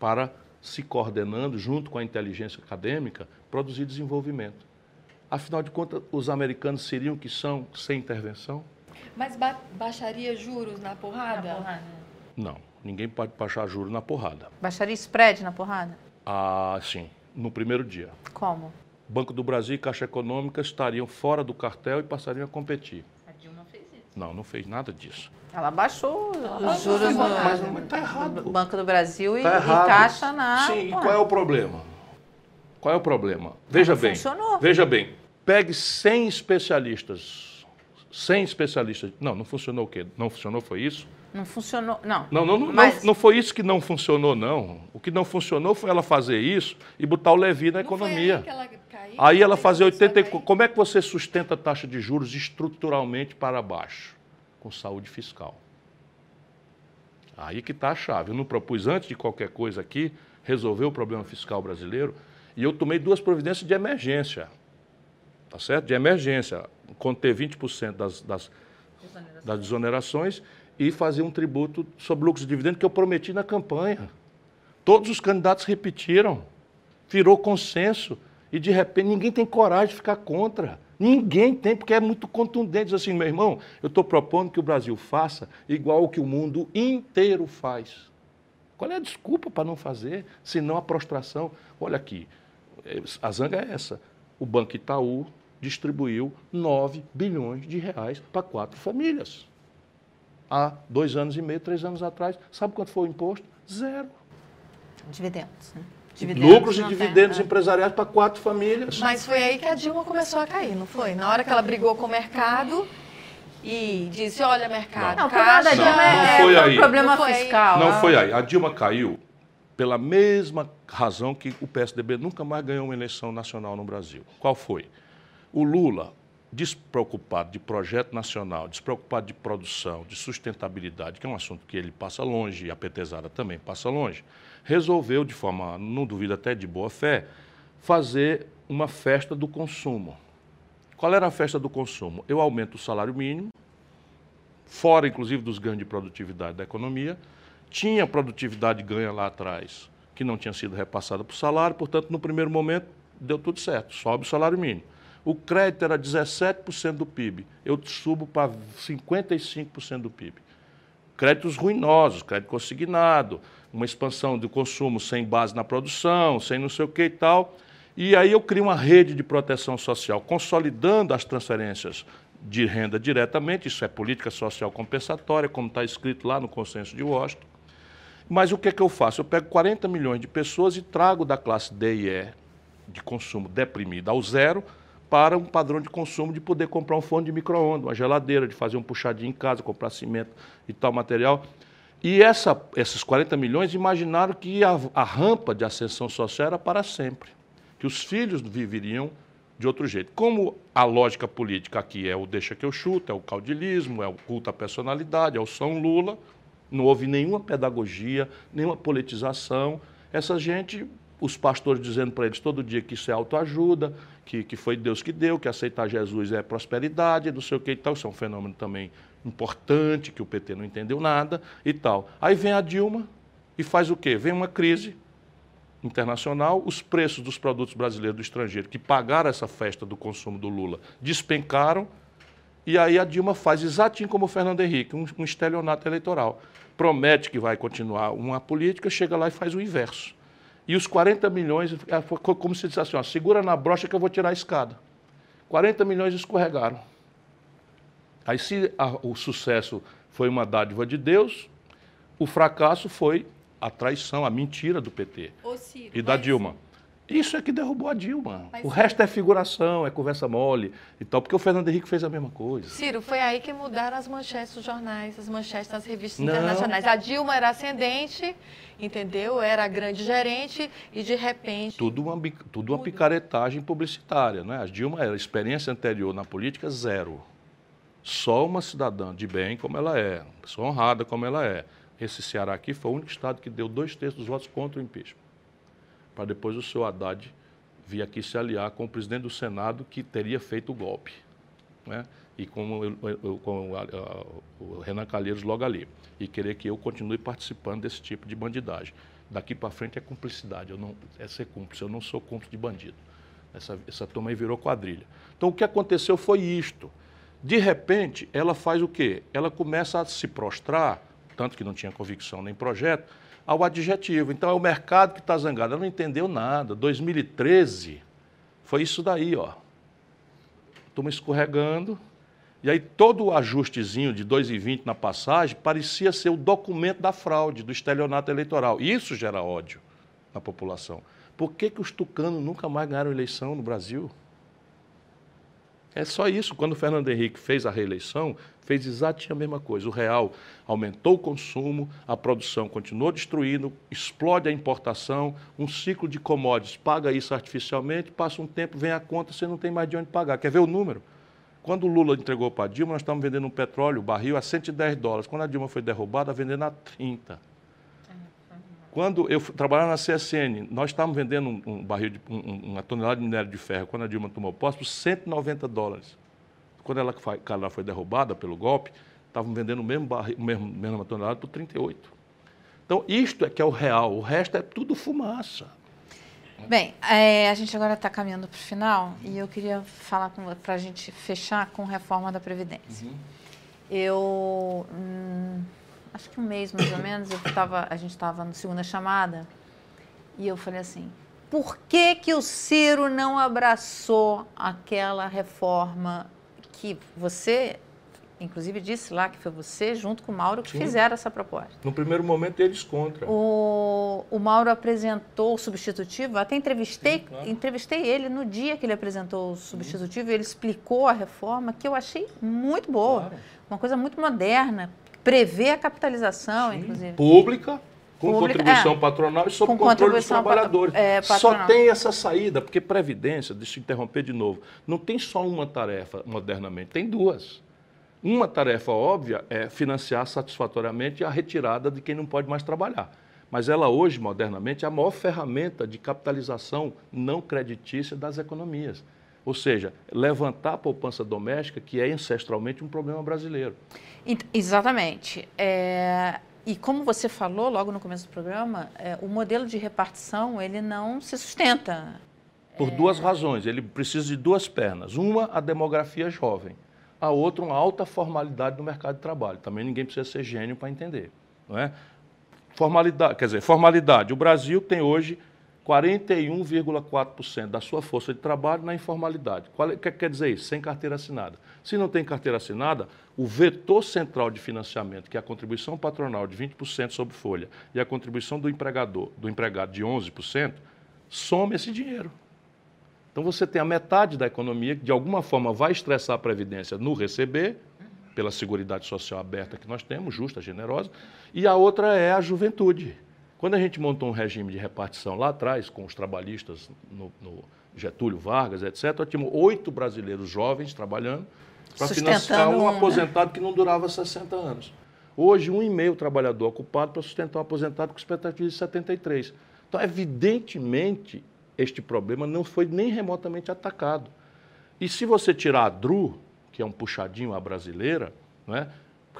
para, se coordenando junto com a inteligência acadêmica, produzir desenvolvimento. Afinal de contas, os americanos seriam o que são sem intervenção? Mas ba- baixaria juros na porrada? Não, ninguém pode baixar juros na porrada. Baixaria spread na porrada? Ah, sim, no primeiro dia. Como? Banco do Brasil e Caixa Econômica estariam fora do cartel e passariam a competir. A Dilma fez isso. Não, não fez nada disso. Ela baixou os juros no mas- mas tá errado. no Banco do Brasil e, Tá e errado. Caixa na. Sim, e qual é o problema? Qual é o problema? Veja bem. funcionou. Veja bem. Pegue 100 especialistas. 100 especialistas. Não, não funcionou o quê? Não funcionou, foi isso? Não funcionou. Não. Não, não, não, Mas- não, não foi isso que não funcionou, não. O que não funcionou foi ela fazer isso e botar o Levi na Não foi economia. aí que ela caiu? Aí ela Foi fazia a 80. e-? Como é que você sustenta a taxa de juros estruturalmente para baixo? Com saúde fiscal. Aí que está a chave. Eu não propus, antes de qualquer coisa aqui, resolver o problema fiscal brasileiro e eu tomei duas providências de emergência. Tá certo? De emergência. Conter 20% das, das, das desonerações e fazer um tributo sobre lucros e dividendos que eu prometi na campanha. Todos os candidatos repetiram. Virou consenso. E de repente ninguém tem coragem de ficar contra. Ninguém tem, porque é muito contundente. Diz assim, meu irmão, eu estou propondo que o Brasil faça igual o que o mundo inteiro faz. Qual é a desculpa para não fazer, se não a prostração? Olha aqui, eh, a zanga é essa. O Banco Itaú distribuiu 9 bilhões de reais para quatro famílias. Há dois anos e meio, três anos atrás. Sabe quanto foi o imposto? Zero. Dividendos. Né? Lucros e dividendos é. empresariais para quatro famílias. Mas foi aí que a Dilma começou a cair, não foi? Na hora que ela brigou com o mercado e disse, olha, mercado, Não, caixa... Não, é, não é foi o aí. problema Não foi aí. fiscal. Não foi aí. A Dilma caiu pela mesma razão que o PSDB nunca mais ganhou uma eleição nacional no Brasil. Qual foi? O Lula, despreocupado de projeto nacional, despreocupado de produção, de sustentabilidade, que é um assunto que ele passa longe e a petezada também passa longe, resolveu, de forma, não duvido até de boa fé, fazer uma festa do consumo. Qual era a festa do consumo? Eu aumento o salário mínimo, fora inclusive dos ganhos de produtividade da economia, tinha produtividade ganha lá atrás, que não tinha sido repassada para o salário, portanto, no primeiro momento, deu tudo certo, sobe o salário mínimo. O crédito era 17% do PIB, eu subo para 55% do PIB. Créditos ruinosos, crédito consignado, uma expansão do consumo sem base na produção, sem não sei o que e tal. E aí eu crio uma rede de proteção social, consolidando as transferências de renda diretamente, isso é política social compensatória, como está escrito lá no consenso de Washington. Mas o que é que eu faço? Eu pego 40 milhões de pessoas e trago da classe D e E, de consumo deprimida, ao zero, para um padrão de consumo de poder comprar um fone de micro-ondas, uma geladeira, de fazer um puxadinho em casa, comprar cimento e tal material. E essa, esses 40 milhões imaginaram que a, a rampa de ascensão social era para sempre, que os filhos viveriam de outro jeito. Como a lógica política aqui é o deixa que eu chuto, é o caudilismo, é o culto à personalidade, é o São Lula, não houve nenhuma pedagogia, nenhuma politização. Essa gente, os pastores dizendo para eles todo dia que isso é autoajuda, que, que foi Deus que deu, que aceitar Jesus é prosperidade, não sei o que e tal. Isso é um fenômeno também importante, que o PT não entendeu nada e tal. Aí vem a Dilma e faz o quê? Vem uma crise internacional, os preços dos produtos brasileiros do estrangeiro que pagaram essa festa do consumo do Lula despencaram, e aí a Dilma faz exatinho como o Fernando Henrique, um, um estelionato eleitoral. Promete que vai continuar uma política, chega lá e faz o inverso. E os 40 milhões, é, como se dissesse assim, ó, segura na brocha que eu vou tirar a escada. 40 milhões escorregaram. Aí se a, o sucesso foi uma dádiva de Deus, o fracasso foi a traição, a mentira do PT Ciro, e da Dilma. Isso é que derrubou a Dilma. Mas, o resto é figuração, é conversa mole e tal, porque o Fernando Henrique fez a mesma coisa. Ciro, foi aí que mudaram as manchetes dos jornais, as manchetes das revistas Não. internacionais. A Dilma era ascendente, entendeu? Era grande gerente e de repente. Tudo uma, tudo uma picaretagem publicitária, né? A Dilma era experiência anterior na política zero. Só uma cidadã de bem como ela é, pessoa honrada como ela é. Esse Ceará aqui foi o único estado que deu dois terços dos votos contra o impeachment para depois o seu Haddad vir aqui se aliar com o presidente do Senado que teria feito o golpe. Né? E com, com a, a, o Renan Calheiros logo ali. E querer que eu continue participando desse tipo de bandidagem. Daqui para frente é cumplicidade, eu não, é ser cúmplice, eu não sou cúmplice de bandido. Essa, essa turma aí virou quadrilha. Então o que aconteceu foi isto. De repente, ela faz o quê? Ela começa a se prostrar, tanto que não tinha convicção nem projeto, ao adjetivo. Então é o mercado que está zangado. Ela não entendeu nada. 2013 foi isso daí, ó. Estamos escorregando. E aí todo o ajustezinho de 2,20 na passagem parecia ser o documento da fraude, do estelionato eleitoral. Isso gera ódio na população. Por que, que os tucanos nunca mais ganharam eleição no Brasil? É só isso. Quando o Fernando Henrique fez a reeleição, fez exatamente a mesma coisa. O real aumentou o consumo, a produção continuou destruindo, explode a importação, um ciclo de commodities paga isso artificialmente, passa um tempo, vem a conta, você não tem mais de onde pagar. Quer ver o número? Quando o Lula entregou para a Dilma, nós estávamos vendendo um petróleo, barril, a 110 dólares. Quando a Dilma foi derrubada, vendendo a 30. Quando eu trabalhava na CSN, nós estávamos vendendo um, um barril, de, um, uma tonelada de minério de ferro, quando a Dilma tomou posse, por 190 dólares. Quando ela, ela foi derrubada pelo golpe, estavam vendendo o mesmo, barril, mesmo mesma tonelada por 38. Então, isto é que é o real, o resto é tudo fumaça. Bem, é, a gente agora está caminhando para o final e eu queria falar para a gente fechar com reforma da Previdência. Uhum. Eu. Hum, acho que um mês mais ou menos, eu tava, a gente estava na segunda chamada e eu falei assim: por que, que o Ciro não abraçou aquela reforma que você, inclusive, disse lá que foi você, junto com o Mauro, que Sim. fizeram essa proposta? No primeiro momento, eles contra. O, o Mauro apresentou o substitutivo, até entrevistei, Sim, claro. entrevistei ele no dia que ele apresentou o substitutivo, e ele explicou a reforma, que eu achei muito boa, claro. uma coisa muito moderna prevê a capitalização, Sim. inclusive. Pública, com Pública, contribuição é, patronal e sob com controle dos trabalhadores. É, só tem essa saída, porque Previdência, deixa eu interromper de novo, não tem só uma tarefa modernamente, tem duas. Uma tarefa óbvia é financiar satisfatoriamente a retirada de quem não pode mais trabalhar. Mas ela hoje, modernamente, é a maior ferramenta de capitalização não creditícia das economias. Ou seja, levantar a poupança doméstica, que é ancestralmente um problema brasileiro. Exatamente. É, e como você falou logo no começo do programa, é, o modelo de repartição ele não se sustenta. Por é... duas razões. Ele precisa de duas pernas. Uma, a demografia jovem. A outra, uma alta formalidade no mercado de trabalho. Também ninguém precisa ser gênio para entender. Não é? Formalidade, quer dizer, formalidade. O Brasil tem hoje 41,4% da sua força de trabalho na informalidade. O é, que quer dizer isso? Sem carteira assinada. Se não tem carteira assinada, o vetor central de financiamento, que é a contribuição patronal de 20% sobre folha e a contribuição do empregador, do empregado de 11%, some esse dinheiro. Então você tem a metade da economia que de alguma forma vai estressar a previdência no receber, pela seguridade social aberta que nós temos, justa, generosa, e a outra é a juventude. Quando a gente montou um regime de repartição lá atrás, com os trabalhistas no, no Getúlio Vargas, etc., nós tínhamos oito brasileiros jovens trabalhando para financiar um, um né? aposentado que não durava 60 anos. Hoje, um e meio trabalhador ocupado para sustentar um aposentado com expectativa de 73. Então, evidentemente, este problema não foi nem remotamente atacado. E se você tirar a DRU, que é um puxadinho à brasileira, né,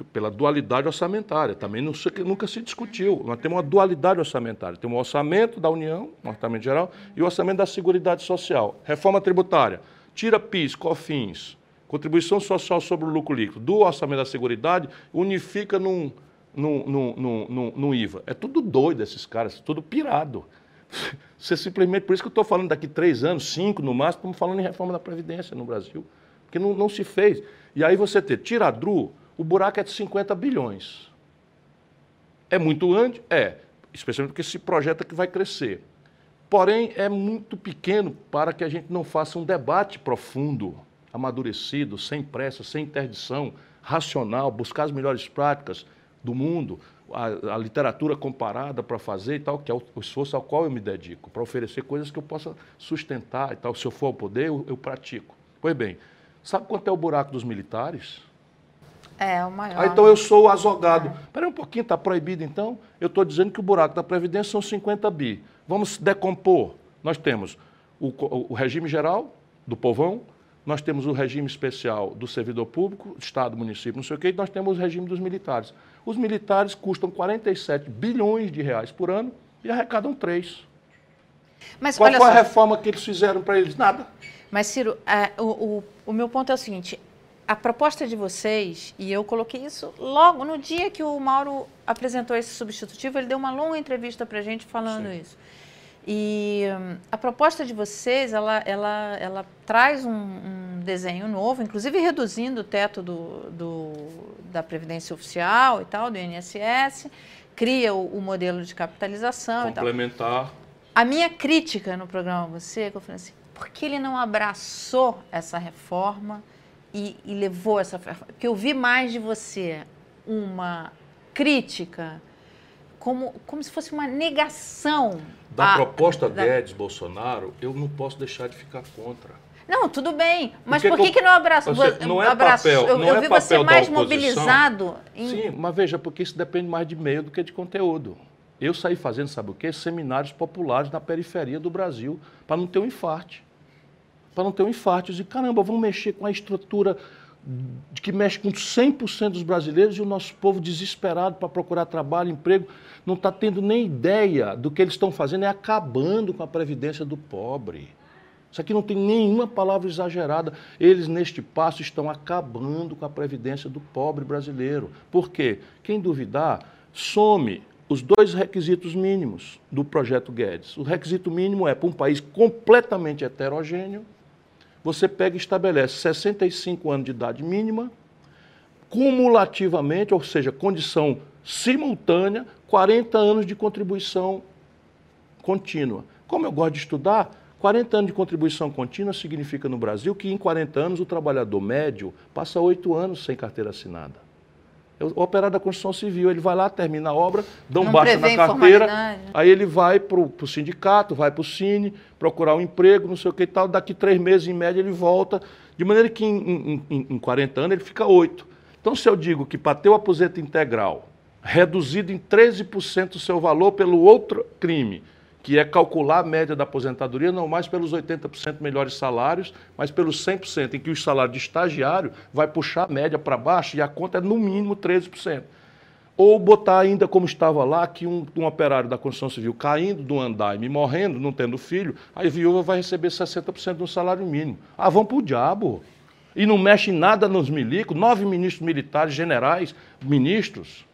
pela dualidade orçamentária, também não, nunca se discutiu. Nós temos uma dualidade orçamentária. Temos o orçamento da União, o orçamento geral, e o orçamento da Seguridade Social. Reforma tributária, tira PIS, COFINS, contribuição social sobre o lucro líquido, do orçamento da Seguridade, unifica num, num, num, num, num IVA. É tudo doido esses caras, tudo pirado. Você simplesmente, por isso que eu estou falando daqui três anos, cinco no máximo, estamos falando em reforma da Previdência no Brasil. Porque não, não se fez. E aí você ter, DRU, o buraco é de 50 bilhões. É muito grande? É. Especialmente porque se projeta que vai crescer. Porém, é muito pequeno para que a gente não faça um debate profundo, amadurecido, sem pressa, sem interdição, racional, buscar as melhores práticas do mundo, a, a literatura comparada para fazer e tal, que é o, o, esforço ao qual eu me dedico, para oferecer coisas que eu possa sustentar e tal. Se eu for ao poder, eu, eu pratico. Pois bem, sabe quanto é o buraco dos militares? É, o maior. Ah, então eu sou o azogado. É. um pouquinho, está proibido então? Eu estou dizendo que o buraco da Previdência são 50 bi. Vamos decompor. Nós temos o, o, o regime geral do povão, nós temos o regime especial do servidor público, Estado, município, não sei o quê, e nós temos o regime dos militares. Os militares custam 47 bilhões de reais por ano e arrecadam 3. Mas, Qual foi a reforma que eles fizeram para eles? Nada. Mas, Ciro, é, o, o, o meu ponto é o seguinte: a proposta de vocês, e eu coloquei isso logo no dia que o Mauro apresentou esse substitutivo, ele deu uma longa entrevista para a gente falando Sim. isso. E hum, a proposta de vocês, ela, ela, ela traz um, um, desenho novo, inclusive reduzindo o teto do, do, da Previdência Oficial e tal, do INSS, cria o, o modelo de capitalização Complementar. A minha crítica no programa Você, é que eu falei assim, por que ele não abraçou essa reforma e, e levou essa? Porque eu vi mais de você uma crítica como, como se fosse uma negação. Da a, proposta da... Guedes-Bolsonaro, eu não posso deixar de ficar contra. Não, tudo bem. Mas por que, que, não abraçou? Não é abraço, papel, eu, não eu é vi você mais mobilizado. Em... Sim, mas veja, porque isso depende mais de meio do que de conteúdo. Eu saí fazendo, sabe o quê? Seminários populares na periferia do Brasil, para não ter um infarte. Para não ter um infarte. Eu disse, caramba, vamos mexer com a estrutura que mexe com 100% dos brasileiros e o nosso povo desesperado para procurar trabalho, emprego, não está tendo nem ideia do que eles estão fazendo, é acabando com a previdência do pobre. Isso aqui não tem nenhuma palavra exagerada. Eles, neste passo, estão acabando com a previdência do pobre brasileiro. Por quê? Quem duvidar, some os dois requisitos mínimos do projeto Guedes. O requisito mínimo é para um país completamente heterogêneo, você pega e estabelece 65 anos de idade mínima, cumulativamente, ou seja, condição simultânea, 40 anos de contribuição contínua. Como eu gosto de estudar, 40 anos de contribuição contínua significa no Brasil que em 40 anos o trabalhador médio passa 8 anos sem carteira assinada. O operário da construção civil, ele vai lá, termina a obra, dá um baixa na carteira, aí ele vai para o sindicato, vai para o Cine, procurar um emprego, não sei o que e tal, daqui três meses, em média, ele volta, de maneira que em, em, em 40 anos ele fica oito. Então, se eu digo que para ter o aposento integral, reduzido em 13% o seu valor pelo outro crime, que é calcular a média da aposentadoria não mais pelos 80% melhores salários, mas pelos 100%, em que o salário de estagiário vai puxar a média para baixo e a conta é no mínimo 13%. Ou botar ainda como estava lá, que um, um operário da construção civil caindo do andaime, morrendo, não tendo filho, a viúva vai receber 60% do salário mínimo. Ah, vão para o diabo. E não mexe nada nos milicos, nove ministros militares, generais, ministros,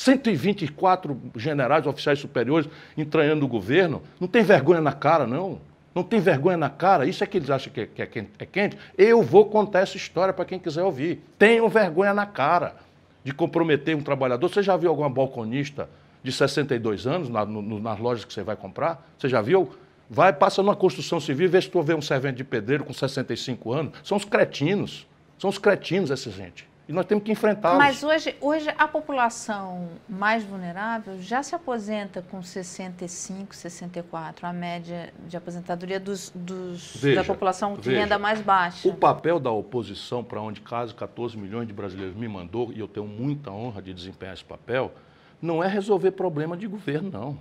124 generais, oficiais superiores entranhando o governo. Não tem vergonha na cara, não. Não tem vergonha na cara. Isso é que eles acham que é, que é quente. Eu vou contar essa história para quem quiser ouvir. Tenham vergonha na cara de comprometer um trabalhador. Você já viu alguma balconista de 62 anos na, no, nas lojas que você vai comprar? Você já viu? Vai, passa numa construção civil e vê se tu vê um servente de pedreiro com 65 anos. São os cretinos. São os cretinos essa gente. E nós temos que enfrentá-los. Mas hoje, hoje a população mais vulnerável já se aposenta com 65, 64, a média de aposentadoria dos, dos Veja, da população de veja. renda mais baixa. O papel da oposição, para onde quase 14 milhões de brasileiros me mandou, e eu tenho muita honra de desempenhar esse papel, não é resolver problema de governo, não.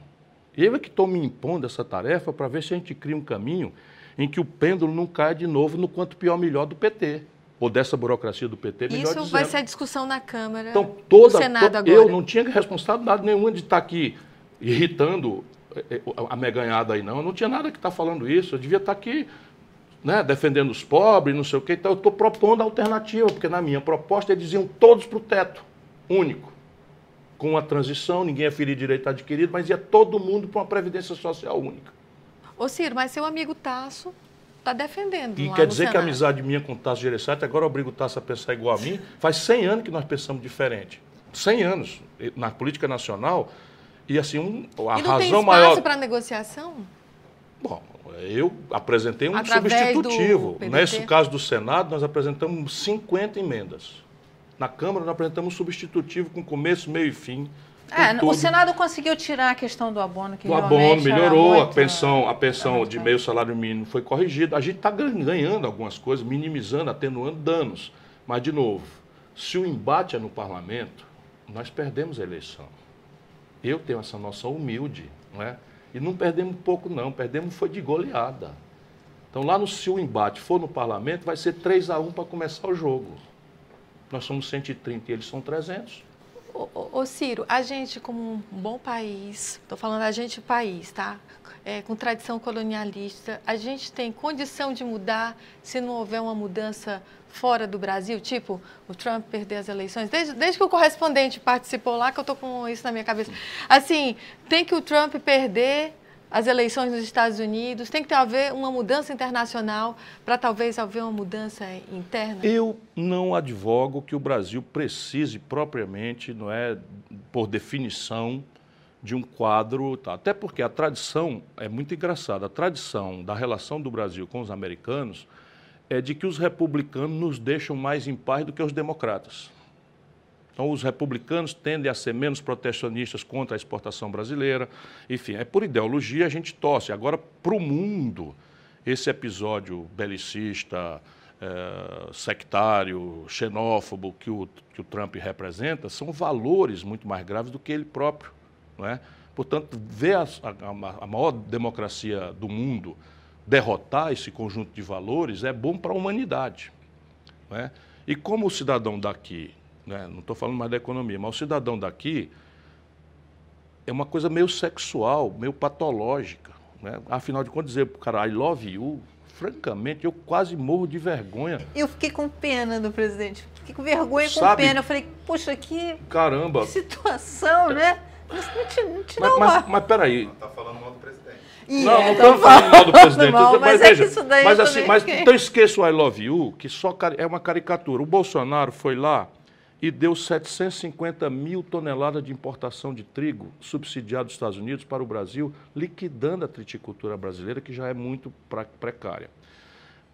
Eu é que estou me impondo essa tarefa para ver se a gente cria um caminho em que o pêndulo não caia de novo no quanto pior melhor do PT. Ou dessa burocracia do PT, melhor Isso dizendo. vai ser a discussão na Câmara, Então, toda, no Senado agora. eu não tinha responsabilidade nenhuma de estar aqui irritando eh, eh, a meganhada aí, não. Eu não tinha nada que estar falando isso. Eu devia estar aqui né, defendendo os pobres, não sei o quê. Então, eu estou propondo a alternativa, porque na minha proposta eles iam todos para o teto, único. Com a transição, ninguém ia ferir direito adquirido, mas ia todo mundo para uma previdência social única. Ô Ciro, mas seu amigo Tasso está defendendo E quer dizer que a Senado. amizade minha com o Tasso Gereissati agora obriga o Tasso a pensar igual a mim? Faz 100 anos que nós pensamos diferente. 100 anos na política nacional. E assim, um, a E não tem razão espaço maior. para negociação? Bom, eu apresentei um Através substitutivo. Nesse caso do Senado, nós apresentamos 50 emendas. Na Câmara, nós apresentamos um substitutivo com começo, meio e fim. É, o tudo. Senado conseguiu tirar a questão do abono, que O abono melhorou, a muito- pensão, a pensão de meio salário mínimo foi corrigida. A gente está ganhando algumas coisas, minimizando, atenuando danos. Mas, de novo, se o embate é no parlamento, nós perdemos a eleição. Eu tenho essa noção humilde, não é? E não perdemos pouco, não. Perdemos foi de goleada. Então, lá no se o embate for no parlamento, vai ser 3 a 1 para começar o jogo. Nós somos 130 e eles são 300. Ô, Ciro, a gente como um bom país, estou falando a gente país, tá? É, com tradição colonialista, a gente tem condição de mudar se não houver uma mudança fora do Brasil? Tipo, o Trump perder as eleições? Desde, desde que o correspondente participou lá, que eu estou com isso na minha cabeça. Assim, tem que o Trump perder as eleições nos Estados Unidos? Tem que haver uma mudança internacional para talvez haver uma mudança interna? Eu não advogo que o Brasil precise propriamente, não é, por definição, de um quadro, tá? até porque a tradição é muito engraçada. A tradição da relação do Brasil com os americanos é de que os republicanos nos deixam mais em paz do que os democratas. Então, os republicanos tendem a ser menos protecionistas contra a exportação brasileira. Enfim, é por ideologia a gente torce. Agora, para o mundo, esse episódio belicista, eh, sectário, xenófobo que o, que o Trump representa são valores muito mais graves do que ele próprio. Não é? Portanto, ver a, a, a maior democracia do mundo derrotar esse conjunto de valores é bom para a humanidade. Não é? E como o cidadão daqui, né, não estou falando mais da economia, mas o cidadão daqui é uma coisa meio sexual, meio patológica. Né? Afinal de contas, dizer para o cara, I love you, francamente, eu quase morro de vergonha. Eu fiquei com pena do presidente. Fiquei com vergonha e com pena. Eu falei, poxa, que Caramba! situação, né? Não te, não te Mas, dá mas, uma... mas peraí, Tá falando mal do presidente. Não, é, não tô estamos falando mal do presidente. mal, mas mas é veja, que isso daí mas assim, mas fiquei- então esqueça o I love you, que só é uma caricatura. O Bolsonaro foi lá e deu 750 mil toneladas de importação de trigo subsidiado dos Estados Unidos para o Brasil, liquidando a triticultura brasileira, que já é muito precária.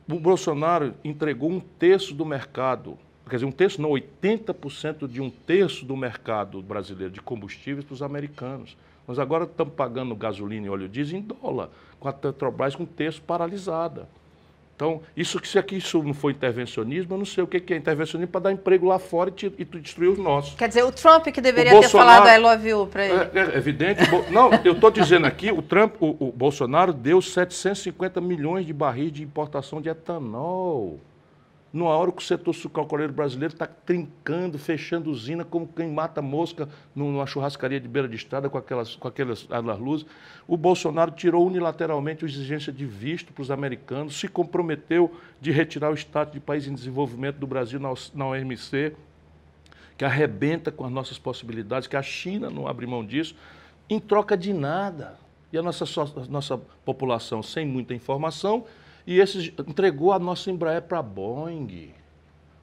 O Bolsonaro entregou um terço do mercado, quer dizer, um terço não, 80% de um terço do mercado brasileiro de combustíveis para os americanos. Nós agora estamos pagando gasolina e óleo diesel em dólar, com a Petrobras com um terço paralisada. Então, isso que se aqui isso não for intervencionismo, eu não sei o que é intervencionismo para dar emprego lá fora e, te- e tu destruir os nossos. Quer dizer, o Trump que deveria O ter Bolsonaro- falado I love you para ele. É, é evidente. Não, eu estou dizendo aqui, o Trump, o, o Bolsonaro deu 750 milhões de barris de importação de etanol. Numa hora que o setor sucroalcooleiro brasileiro está trincando, fechando usina, como quem mata mosca numa churrascaria de beira de estrada com aquelas, com aquelas, aquelas luzes. O Bolsonaro tirou unilateralmente a exigência de visto para os americanos, se comprometeu de retirar o status de país em desenvolvimento do Brasil na, OMC que arrebenta com as nossas possibilidades, que a China não abre mão disso, em troca de nada. E a nossa, a nossa população sem muita informação, e esses, entregou a nossa Embraer para a Boeing.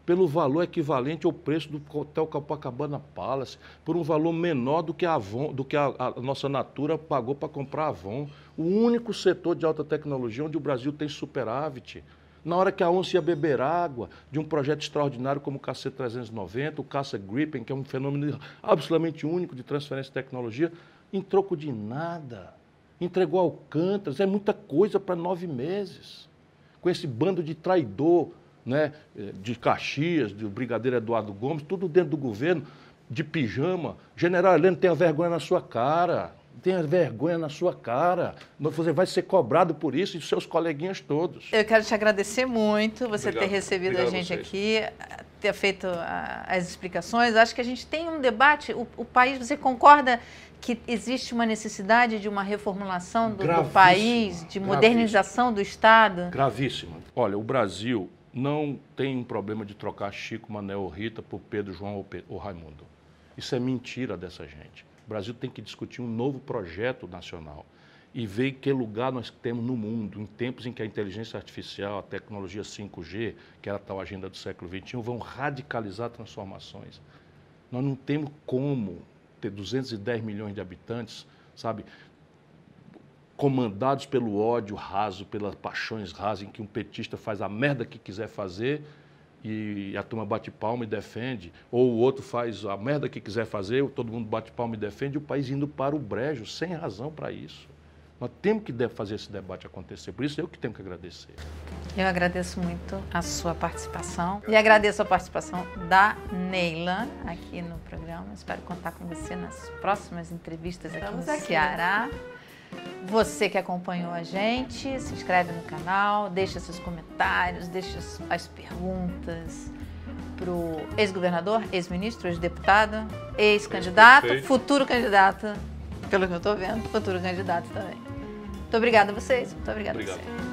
pelo valor equivalente ao preço do Hotel Copacabana Palace, por um valor menor do que a, Avon, do que a, a nossa Natura pagou para comprar a Avon. O único setor de alta tecnologia onde o Brasil tem superávit. Na hora que a onça ia beber água de um projeto extraordinário como o KC-390, o Caça Gripen, que é um fenômeno absolutamente único de transferência de tecnologia, em troco de nada. Entregou Alcântaras, é muita coisa para nove meses. Com esse bando de traidor, né, de Caxias, do brigadeiro Eduardo Gomes, tudo dentro do governo, de pijama. General Heleno, tenha vergonha na sua cara. Tenha vergonha na sua cara. Você vai ser cobrado por isso e seus coleguinhas todos. Eu quero te agradecer muito você Obrigado. ter recebido a gente a aqui, ter feito a, as explicações. Acho que a gente tem um debate. O, o, país, você concorda que existe uma necessidade de uma reformulação do, do país, de modernização do Estado? Gravíssima. Olha, o Brasil não tem um problema de trocar Chico, Manel ou Rita por Pedro, João ou, ou Raimundo. Isso é mentira dessa gente. O Brasil tem que discutir um novo projeto nacional e ver que lugar nós temos no mundo, em tempos em que a inteligência artificial, a tecnologia 5G, que era a tal agenda do século XXI, vão radicalizar transformações. Nós não temos como ter 210 milhões de habitantes, sabe, comandados pelo ódio raso, pelas paixões rasas, em que um petista faz a merda que quiser fazer e a turma bate palma e defende, ou o outro faz a merda que quiser fazer, todo mundo bate palma e defende, o país indo para o brejo, sem razão para isso. Nós temos que fazer esse debate acontecer, por isso eu que tenho que agradecer. Eu agradeço muito a sua participação e agradeço a participação da Neila aqui no programa. Espero contar com você nas próximas entrevistas aqui Estamos no aqui. Ceará. Você que acompanhou a gente, se inscreve no canal, deixa seus comentários, deixa as perguntas para o ex-governador, ex-ministro, ex-deputado, ex-candidato, futuro candidato, pelo que eu estou vendo, futuro candidato também. Muito obrigada a vocês. Muito obrigada Obrigado. a você.